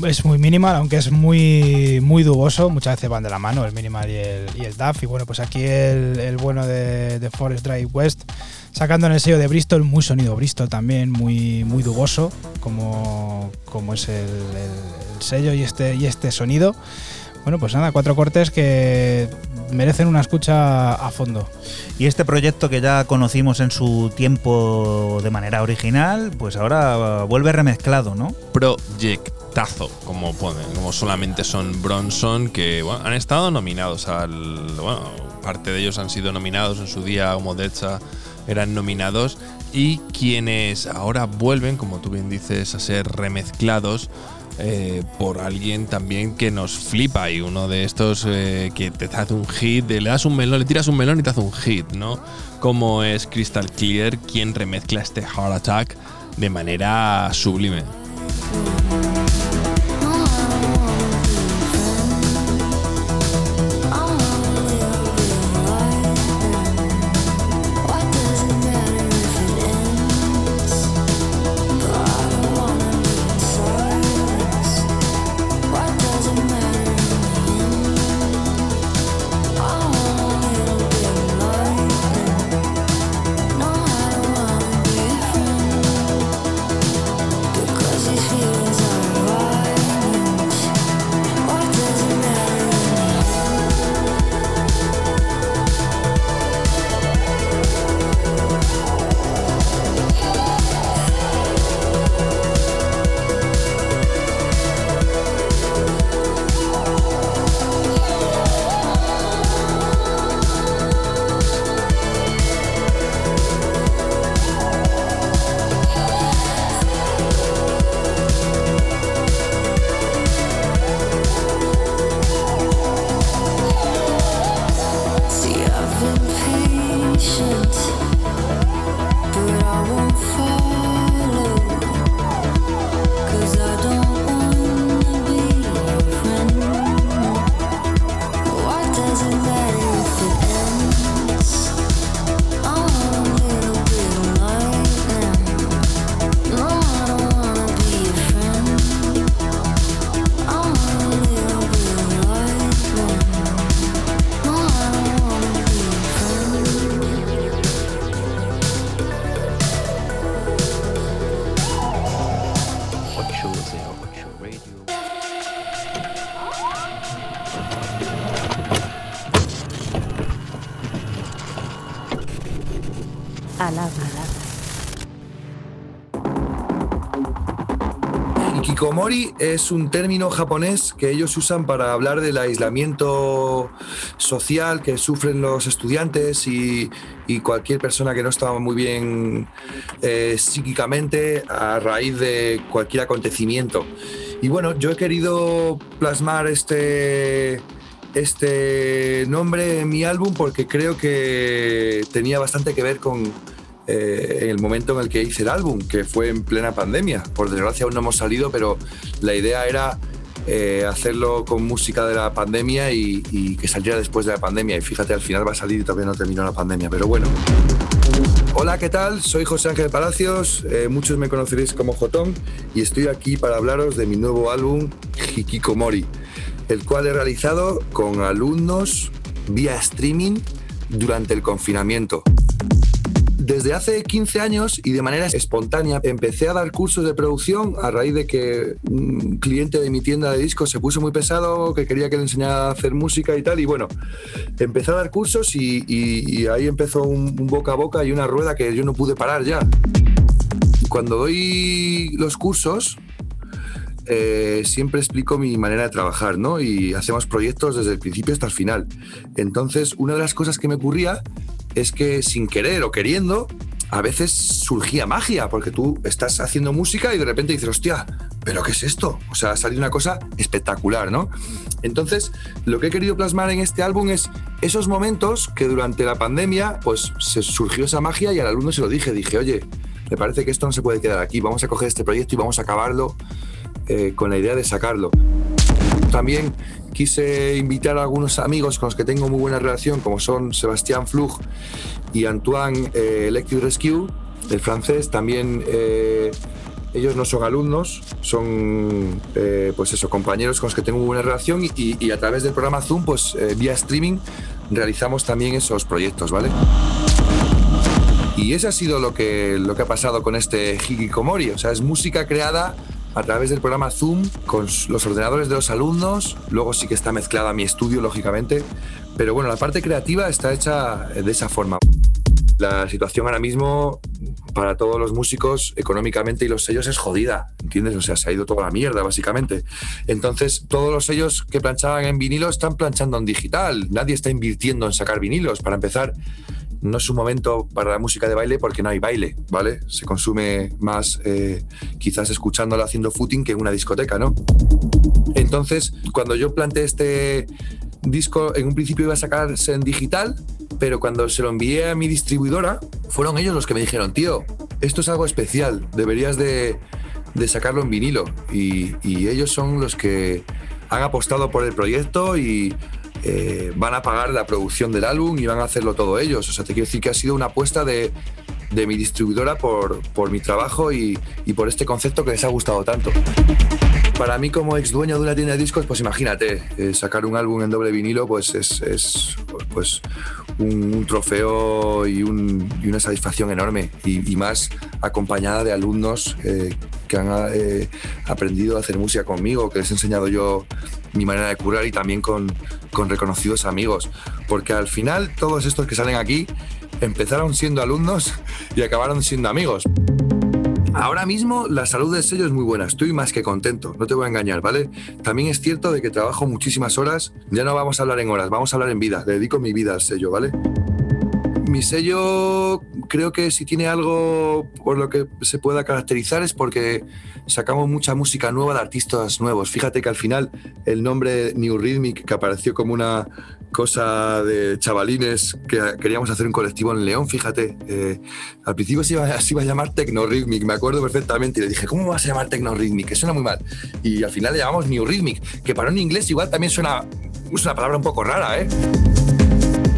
Es muy minimal, aunque es muy, muy duboso. Muchas veces van de la mano el minimal y el, y el DAF. Y bueno, pues aquí el, el bueno de, Forest Drive West, sacando en el sello de Bristol, muy sonido Bristol también, muy, muy duboso, como, como es el, el, sello y este, y este sonido. Bueno, pues nada, cuatro cortes que merecen una escucha a fondo. Y este proyecto que ya conocimos en su tiempo de manera original, pues ahora vuelve remezclado, ¿no? Proyectazo, como ponen, como solamente son Bronson, que han estado nominados al. Bueno, parte de ellos han sido nominados en su día, como Decha eran nominados, y quienes ahora vuelven, como tú bien dices, a ser remezclados eh, por alguien también que nos flipa y uno de estos eh, que te hace un hit, le das un melón, le tiras un melón y te hace un hit, ¿no? Como es Crystal Clear quien remezcla este Heart Attack de manera sublime. Hikikomori es un término japonés que ellos usan para hablar del aislamiento social que sufren los estudiantes y, cualquier persona que no estaba muy bien eh, psíquicamente a raíz de cualquier acontecimiento. Y bueno, yo he querido plasmar este, este nombre en mi álbum porque creo que tenía bastante que ver con, eh, en el momento en el que hice el álbum, que fue en plena pandemia. Por desgracia aún no hemos salido, pero la idea era eh, hacerlo con música de la pandemia y, que saliera después de la pandemia. Y fíjate, al final va a salir y todavía no terminó la pandemia, pero bueno. Hola, ¿qué tal? Soy José Ángel Palacios, eh, muchos me conoceréis como Jotón y estoy aquí para hablaros de mi nuevo álbum Hikikomori, el cual he realizado con alumnos vía streaming durante el confinamiento. Desde hace 15 años y de manera espontánea empecé a dar cursos de producción a raíz de que un cliente de mi tienda de discos se puso muy pesado, que quería que le enseñara a hacer música y tal. Y bueno, empecé a dar cursos y, ahí empezó un, un, boca a boca y una rueda que yo no pude parar ya. Cuando doy los cursos, eh, siempre explico mi manera de trabajar, ¿no? Y hacemos proyectos desde el principio hasta el final. Entonces, una de las cosas que me ocurría es que sin querer o queriendo, a veces surgía magia, porque tú estás haciendo música y de repente dices, hostia, ¿pero qué es esto? O sea, ha salido una cosa espectacular, ¿no? Entonces, lo que he querido plasmar en este álbum es esos momentos que durante la pandemia, pues se surgió esa magia y al alumno se lo dije, dije, oye, me parece que esto no se puede quedar aquí, vamos a coger este proyecto y vamos a acabarlo eh, con la idea de sacarlo. También quise invitar a algunos amigos con los que tengo muy buena relación, como son Sebastián Flug y Antoine eh, Electric Rescue, el francés. También eh, ellos no son alumnos, son eh, pues eso, compañeros con los que tengo muy buena relación y, a través del programa Zoom, pues eh, vía streaming, realizamos también esos proyectos, ¿vale? Y eso ha sido lo que, lo que ha pasado con este Hikikomori, o sea, es música creada a través del programa Zoom con los ordenadores de los alumnos, luego sí que está mezclada mi estudio, lógicamente, pero bueno, la parte creativa está hecha de esa forma. La situación ahora mismo para todos los músicos económicamente y los sellos es jodida, ¿entiendes? O sea, se ha ido toda la mierda, básicamente. Entonces, todos los sellos que planchaban en vinilo están planchando en digital. Nadie está invirtiendo en sacar vinilos. Para empezar, no es un momento para la música de baile porque no hay baile, ¿vale? Se consume más eh, quizás escuchándola haciendo footing que en una discoteca, ¿no? Entonces, cuando yo planteé este disco, en un principio iba a sacarse en digital, pero cuando se lo envié a mi distribuidora, fueron ellos los que me dijeron, tío, esto es algo especial, deberías de, sacarlo en vinilo. Y ellos son los que han apostado por el proyecto y eh, van a pagar la producción del álbum y van a hacerlo todo ellos. O sea, te quiero decir que ha sido una apuesta de, mi distribuidora por, por mi trabajo y, por este concepto que les ha gustado tanto. Para mí como ex dueño de una tienda de discos, pues imagínate, eh, sacar un álbum en doble vinilo pues es, pues un, trofeo y, una satisfacción enorme y, más acompañada de alumnos eh, que han aprendido a hacer música conmigo, que les he enseñado yo mi manera de curar y también con, con reconocidos amigos. Porque al final todos estos que salen aquí empezaron siendo alumnos y acabaron siendo amigos. Ahora mismo la salud del sello es muy buena, estoy más que contento, no te voy a engañar, ¿vale? También es cierto de que trabajo muchísimas horas, ya no vamos a hablar en horas, vamos a hablar en vida, dedico mi vida al sello, ¿vale? Mi sello creo que si tiene algo por lo que se pueda caracterizar es porque sacamos mucha música nueva de artistas nuevos. Fíjate que al final el nombre New Rhythmic, que apareció como una cosa de chavalines que queríamos hacer un colectivo en León, fíjate, eh, al principio se iba, iba, a llamar Techno Rhythmic, me acuerdo perfectamente, y le dije, ¿cómo vas a llamar Techno Rhythmic? Que suena muy mal. Y al final le llamamos New Rhythmic, que para un inglés igual también suena, es una palabra un poco rara, ¿eh?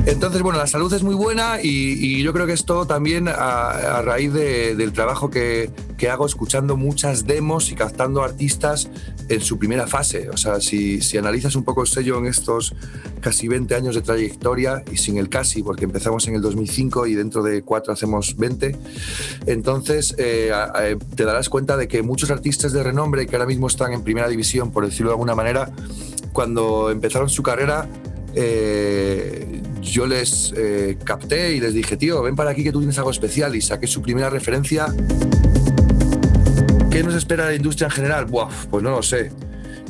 Entonces, bueno, la salud es muy buena y, yo creo que esto también a, raíz del trabajo que, hago escuchando muchas demos y captando artistas en su primera fase. O sea, si, analizas un poco el sello en estos casi 20 años de trayectoria y sin el casi, porque empezamos en el 2005 y dentro de cuatro hacemos 20, entonces eh, te darás cuenta de que muchos artistas de renombre que ahora mismo están en primera división, por decirlo de alguna manera, cuando empezaron su carrera, eh, yo les eh, capté y les dije, tío, ven para aquí que tú tienes algo especial y saqué su primera referencia. ¿Qué nos espera la industria en general? Buah, pues no lo sé.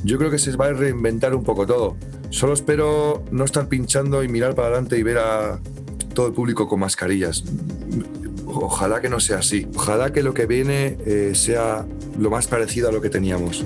Yo creo que se va a reinventar un poco todo. Solo espero no estar pinchando y mirar para adelante y ver a todo el público con mascarillas. Ojalá que no sea así. Ojalá que lo que viene eh, sea lo más parecido a lo que teníamos.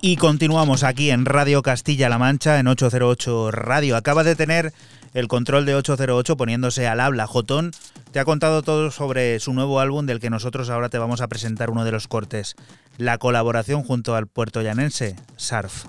Y continuamos aquí en Radio Castilla-La Mancha, en 808 Radio. Acaba de tener el control de 808 poniéndose al habla. Jotón te ha contado todo sobre su nuevo álbum del que nosotros ahora te vamos a presentar uno de los cortes. La colaboración junto al puertoyanense, Sarf.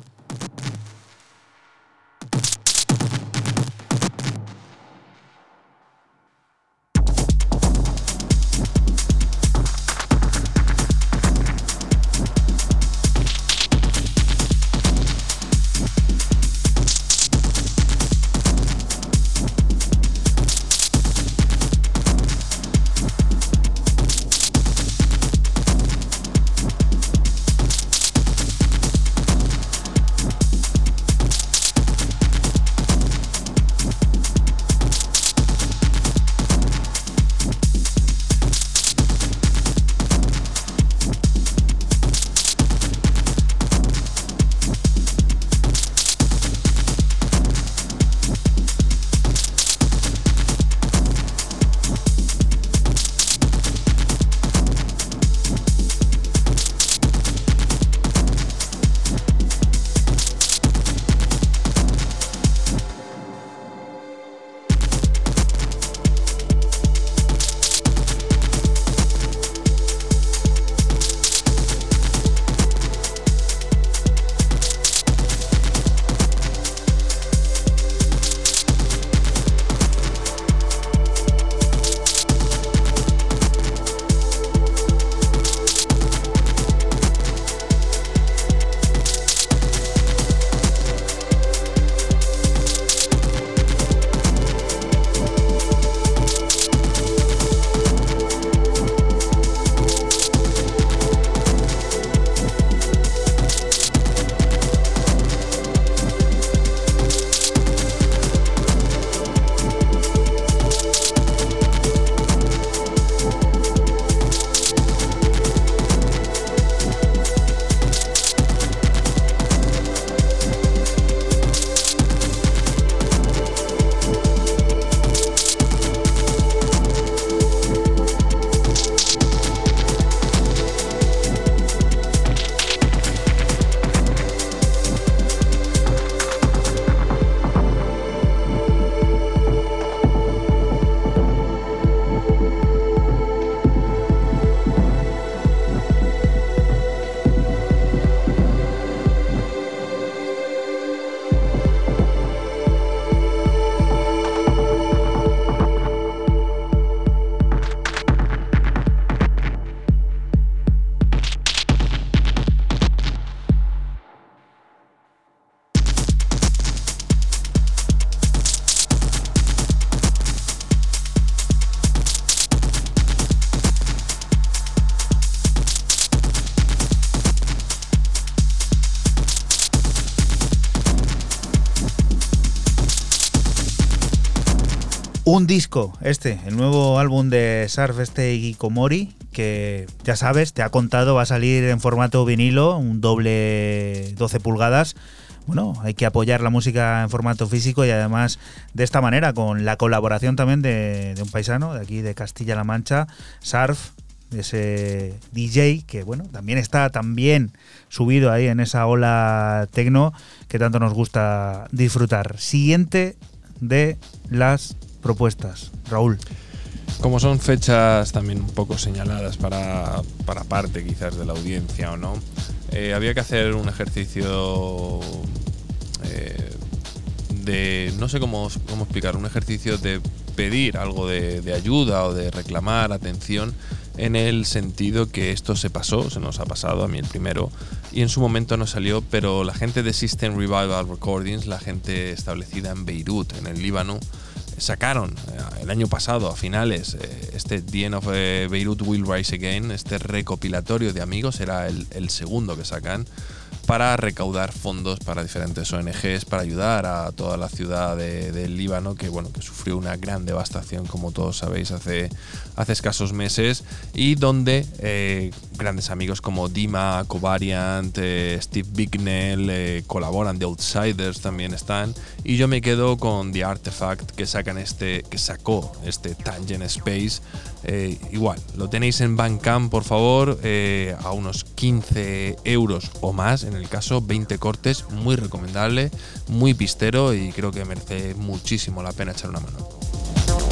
Un disco, este, el nuevo álbum de Surf, este Gikomori, que ya sabes, te ha contado, va a salir en formato vinilo, un doble 12 pulgadas. Bueno, hay que apoyar la música en formato físico y además de esta manera, con la colaboración también de, un paisano de aquí de Castilla-La Mancha, Surf, ese DJ que bueno, también está también subido ahí en esa ola tecno que tanto nos gusta disfrutar. Siguiente de las propuestas. Raúl. Como son fechas también un poco señaladas para, para parte quizás de la audiencia o no, eh, había que hacer un ejercicio eh, de, no sé cómo, cómo explicar, un ejercicio de pedir algo de, de ayuda o de reclamar atención en el sentido que esto se pasó, se nos ha pasado, a mí el primero, y en su momento no salió, pero la gente de System Revival Recordings, la gente establecida en Beirut, en el Líbano, sacaron eh, el año pasado, a finales, eh, este The of eh, Beirut Will Rise Again, este recopilatorio de amigos, era el, el segundo que sacan para recaudar fondos para diferentes ONGs, para ayudar a toda la ciudad del de Líbano, que bueno, que sufrió una gran devastación, como todos sabéis, hace, hace escasos meses, y donde eh, grandes amigos como Dima, Covariant, eh, Steve Bignell eh, colaboran, The Outsiders también están, y yo me quedo con The Artifact que sacan este, que sacó este Tangent Space. Igual, lo tenéis en Bandcamp, por favor, a unos 15 euros o más, en el caso 20 cortes, muy recomendable, muy pistero y creo que merece muchísimo la pena echar una mano.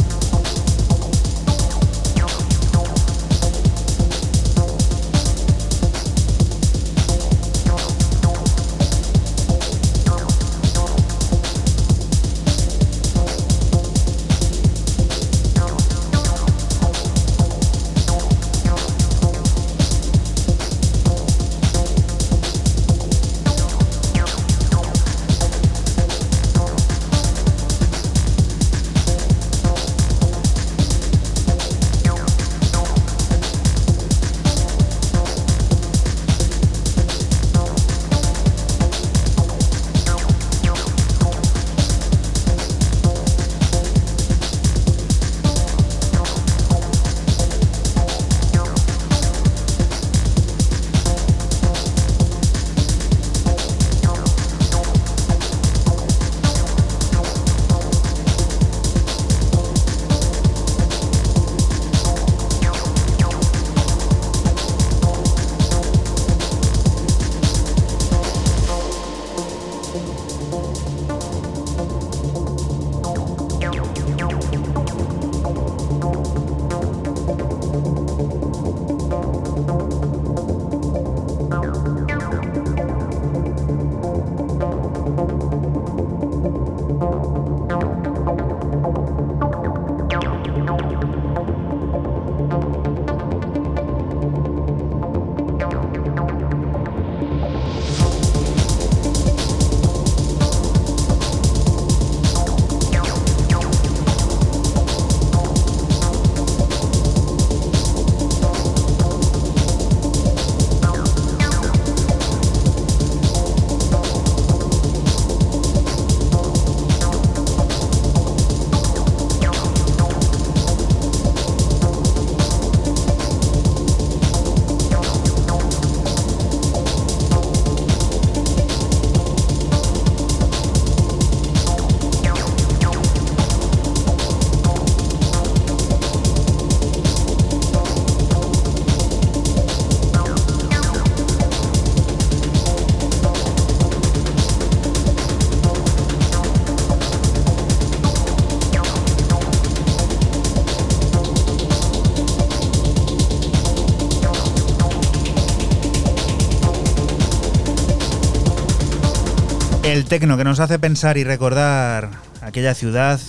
Tecno que nos hace pensar y recordar aquella ciudad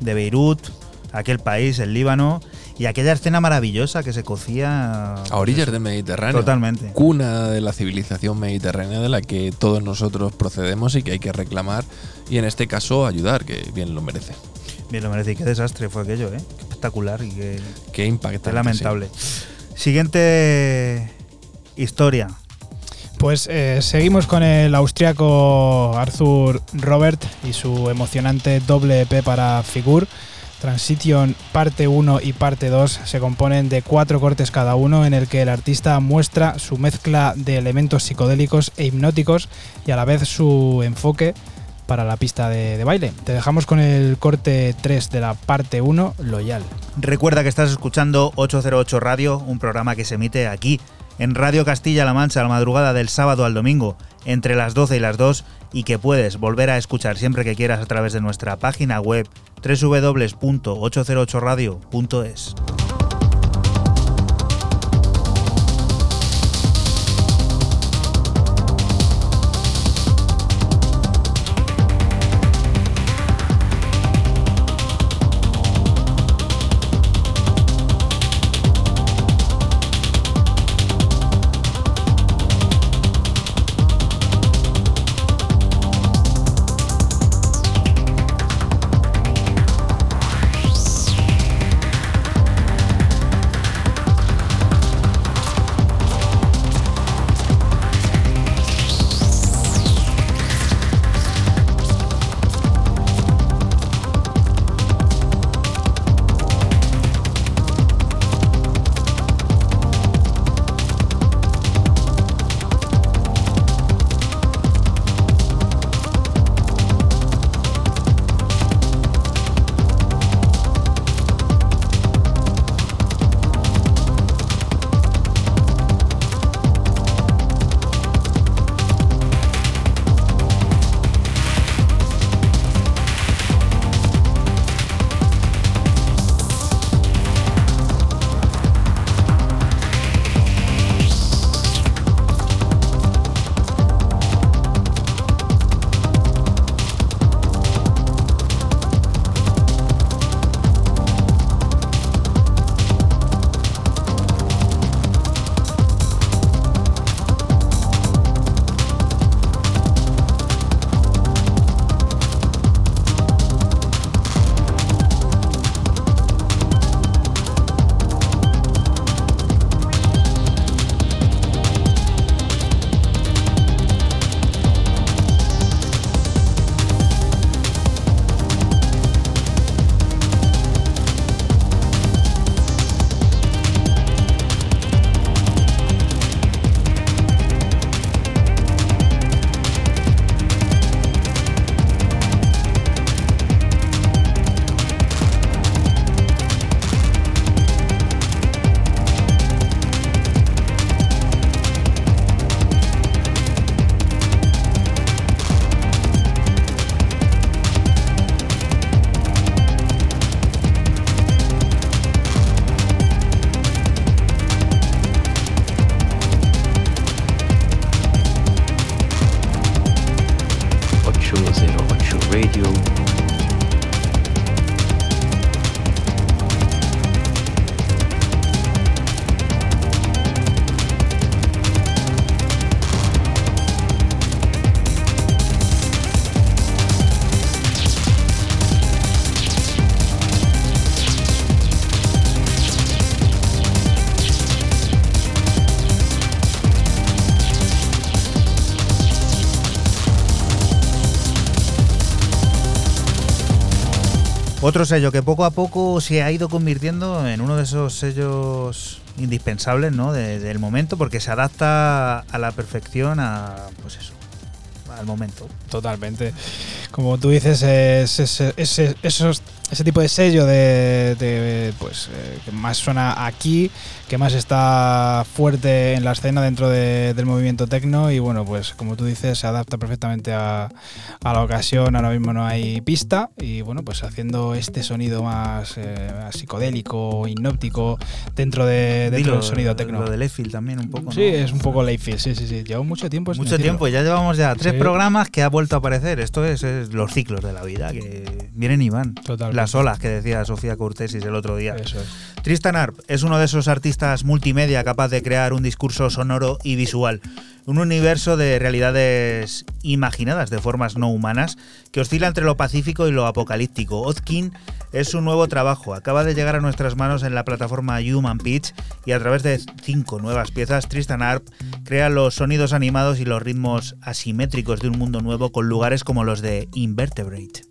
de Beirut, aquel país, el Líbano, y aquella escena maravillosa que se cocía A orillas del Mediterráneo. Totalmente. Cuna de la civilización mediterránea de la que todos nosotros procedemos y que hay que reclamar y en este caso ayudar, que bien lo merece. Bien lo merece. Y qué desastre fue aquello, ¿eh? Qué espectacular y qué, Qué impactante. qué lamentable. Siguiente historia. Pues eh, seguimos con el austriaco Arthur Robert y su emocionante doble EP para Figur, Transition parte 1 y parte 2 se componen de cuatro cortes cada uno en el que el artista muestra su mezcla de elementos psicodélicos e hipnóticos y a la vez su enfoque para la pista de, de baile. Te dejamos con el corte 3 de la parte 1, Loyal. Recuerda que estás escuchando 808 Radio, un programa que se emite aquí en Radio Castilla-La Mancha la madrugada del sábado al domingo, entre las 12 y las 2, y que puedes volver a escuchar siempre que quieras a través de nuestra página web www.808radio.es. Otro sello que poco a poco se ha ido convirtiendo en uno de esos sellos indispensables ¿no? del momento porque se adapta a la perfección a pues eso al momento totalmente como tú dices es, esos ese tipo de sello de, pues eh, que más suena aquí, que más está fuerte en la escena dentro del movimiento tecno y bueno, pues como tú dices, se adapta perfectamente a, la ocasión, ahora mismo no hay pista y bueno, pues haciendo este sonido más, eh, psicodélico, hipnóptico dentro, de, dentro del sonido tecno. Lo de Layfield también un poco. Sí, es un poco Layfield, sí, sí, sí. Lleva mucho tiempo. Mucho tiempo, ya llevamos ya tres programas que ha vuelto a aparecer. Esto es, los ciclos de la vida que vienen y van. Total las olas que decía Sofía Cortesis el otro día. Tristan Arp es uno de esos artistas multimedia capaz de crear un discurso sonoro y visual. Un universo de realidades imaginadas de formas no humanas que oscila entre lo pacífico y lo apocalíptico. Ozkin es su nuevo trabajo. Acaba de llegar a nuestras manos en la plataforma Human Pitch y a través de cinco nuevas piezas, Tristan Arp crea los sonidos animados y los ritmos asimétricos de un mundo nuevo con lugares como los de Invertebrate.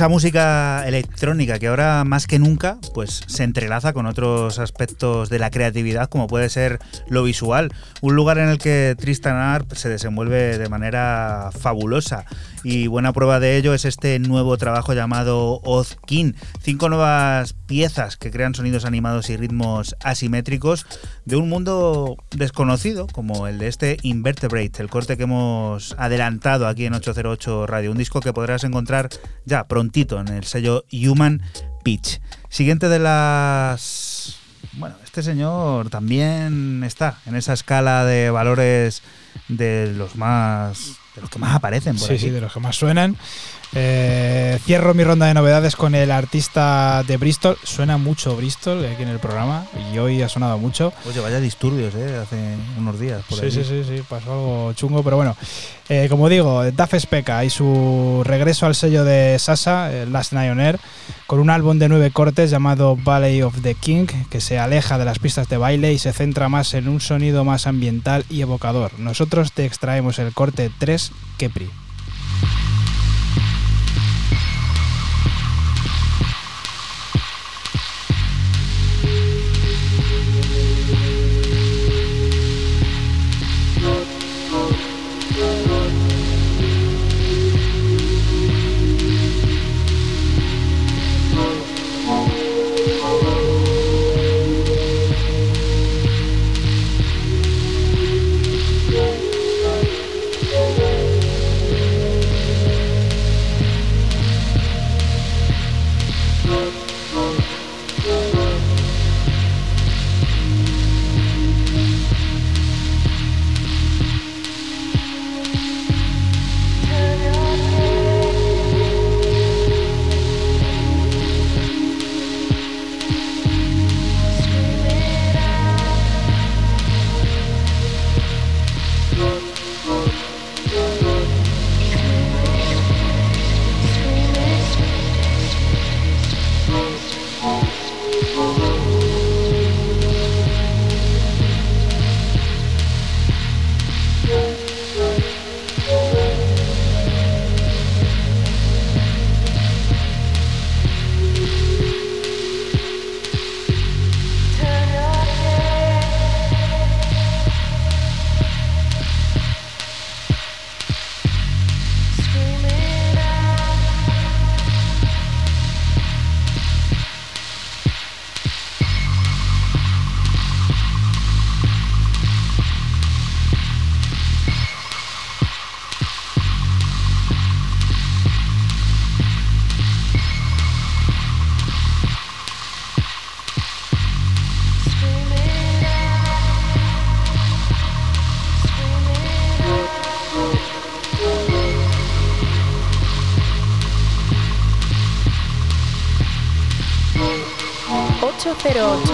Esa música electrónica que ahora más que nunca pues se entrelaza con otros aspectos de la creatividad como puede ser lo visual, un lugar en el que Tristan Arp se desenvuelve de manera fabulosa. Y buena prueba de ello es este nuevo trabajo llamado Oz King, cinco nuevas piezas que crean sonidos animados y ritmos asimétricos de un mundo desconocido como el de este Invertebrate, el corte que hemos adelantado aquí en 808 Radio, un disco que podrás encontrar ya prontito en el sello Human Pitch. Siguiente de las... Bueno, este señor también está en esa escala de valores de los más... de los que más aparecen por sí, aquí. Sí, de los que más suenan. Eh, cierro mi ronda de novedades con el artista de Bristol. Suena mucho Bristol aquí en el programa y hoy ha sonado mucho. Oye, vaya disturbios, ¿eh? Hace unos días. Por sí, ahí. sí, sí, sí, pasó algo chungo, pero bueno. Eh, como digo, Duff Speca y su regreso al sello de Sasa, eh, Last Night on Air, con un álbum de nueve cortes llamado Ballet of the King, que se aleja de las pistas de baile y se centra más en un sonido más ambiental y evocador. Nosotros te extraemos el corte 3 Kepri. Ocho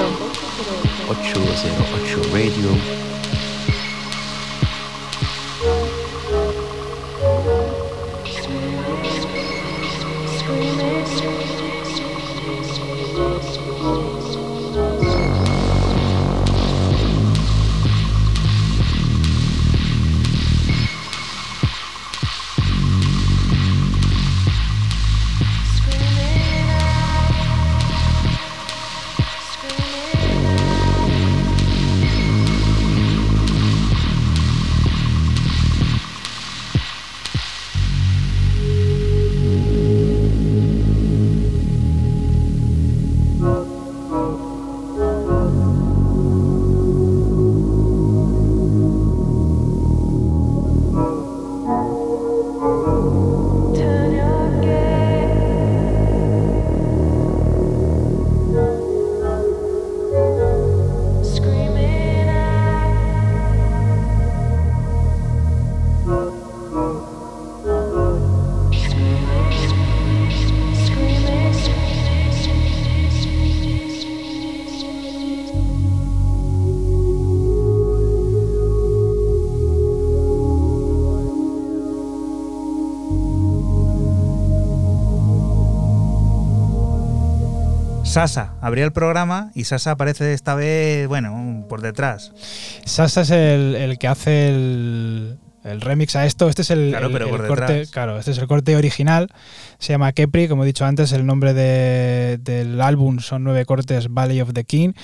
Sasa abría el programa y Sasa aparece esta vez, bueno, por detrás. Sasa es el, el que hace el, el remix a esto. Este es el, Claro, el- pero el por corte, claro, este es el corte original. Se llama Kepri, como he dicho antes, el nombre de- del álbum son nueve cortes Valley of the King.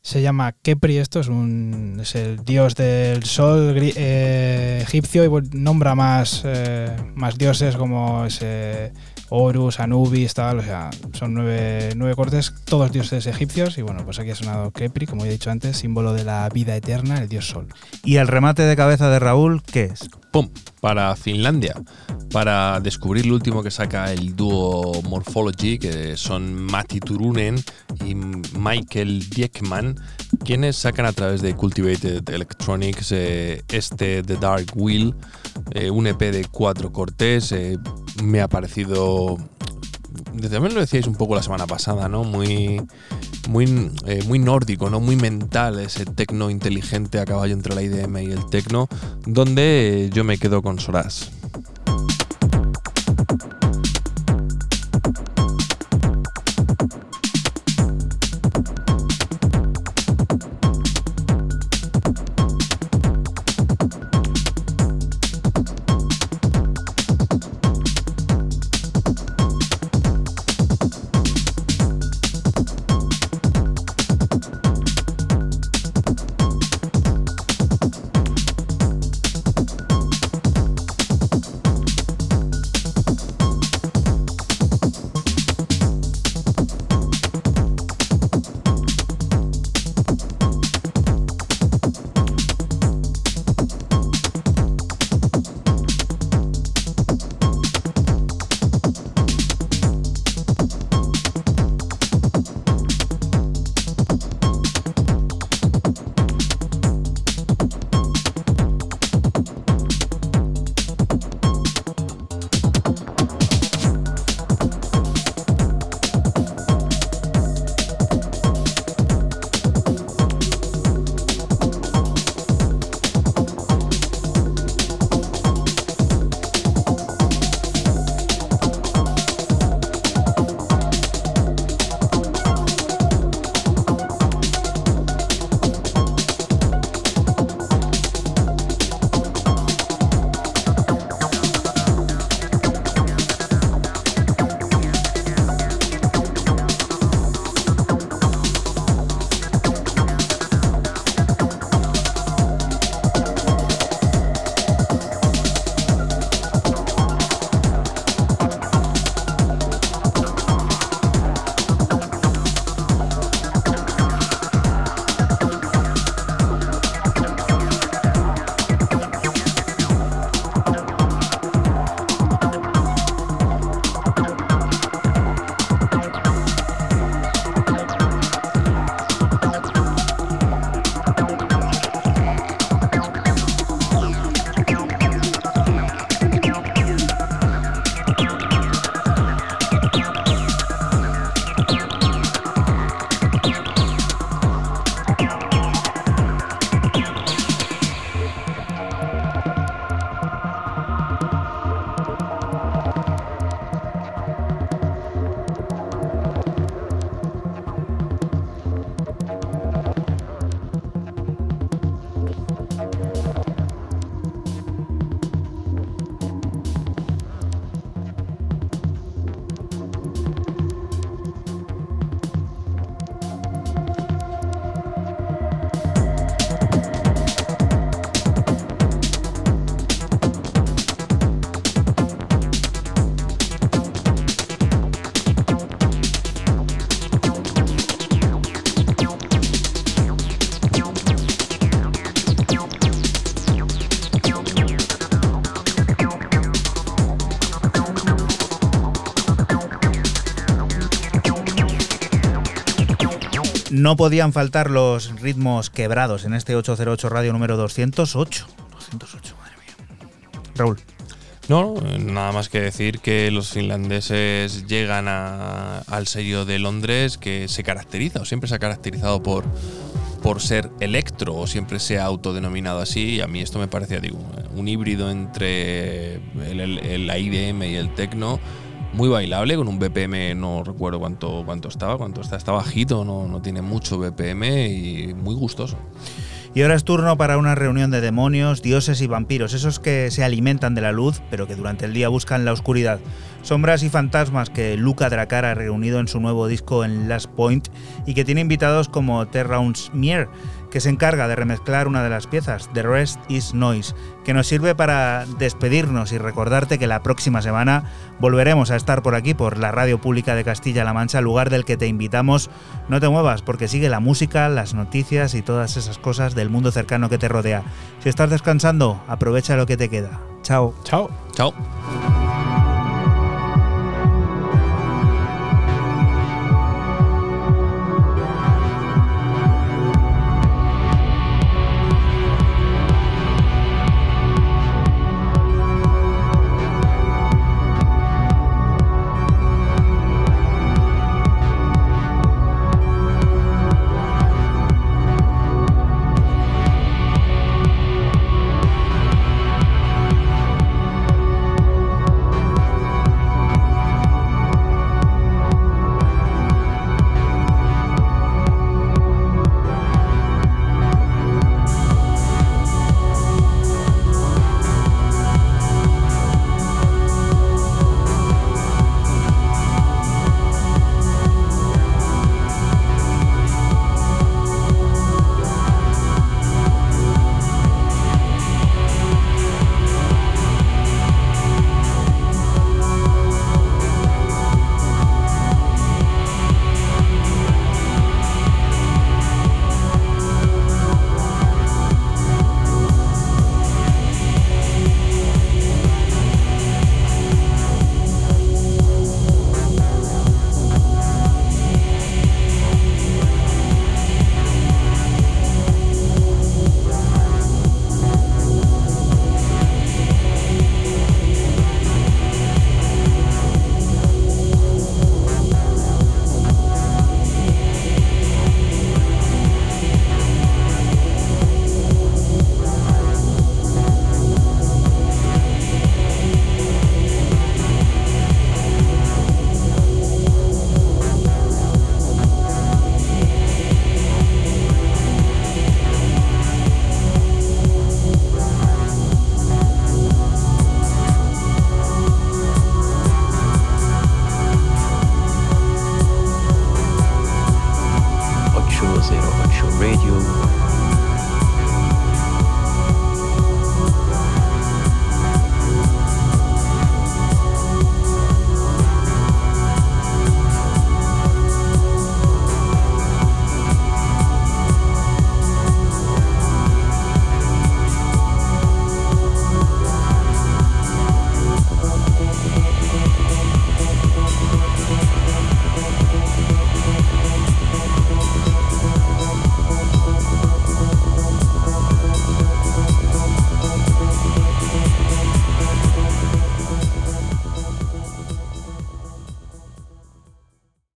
Se llama Kepri, esto es un es el dios del sol eh, egipcio y nombra más, eh, más dioses como ese Horus, Anubis, tal, o sea, son nueve, nueve cortes, todos dioses egipcios y bueno, pues aquí ha sonado Kepri, como ya he dicho antes, símbolo de la vida eterna, el dios sol. ¿Y el remate de cabeza de Raúl qué es? ¡Pum! Para Finlandia, para descubrir lo último que saca el dúo Morphology, que son Matti Turunen y Michael Diekman, quienes sacan a través de Cultivated Electronics eh, este The Dark Wheel, eh, un EP de cuatro cortes. eh, me ha parecido también lo decíais un poco la semana pasada, ¿no? Muy, muy, eh, muy nórdico, ¿no? Muy mental, ese tecno inteligente a caballo entre la IDM y el tecno, donde yo me quedo con Soraz. No podían faltar los ritmos quebrados en este 808 radio número 208. 208, madre mía. Raúl. No, nada más que decir que los finlandeses llegan a- al sello de Londres que se caracteriza o siempre se ha caracterizado por, por ser electro o siempre se ha autodenominado así y a mí esto me parecía digo, un híbrido entre el, el- el- IDM y el techno muy bailable con un BPM no recuerdo cuánto cuánto estaba cuánto está está bajito no, no tiene mucho BPM y muy gustoso Y ahora es turno para una reunión de demonios, dioses y vampiros, esos que se alimentan de la luz, pero que durante el día buscan la oscuridad. Sombras y fantasmas que Luca Dracar ha reunido en su nuevo disco en Last Point y que tiene invitados como Terrauns Mier, que se encarga de remezclar una de las piezas, The Rest is Noise, que nos sirve para despedirnos y recordarte que la próxima semana volveremos a estar por aquí, por la Radio Pública de Castilla-La Mancha, lugar del que te invitamos. No te muevas porque sigue la música, las noticias y todas esas cosas del mundo cercano que te rodea. Si estás descansando, aprovecha lo que te queda. Chao. Chao. Chao.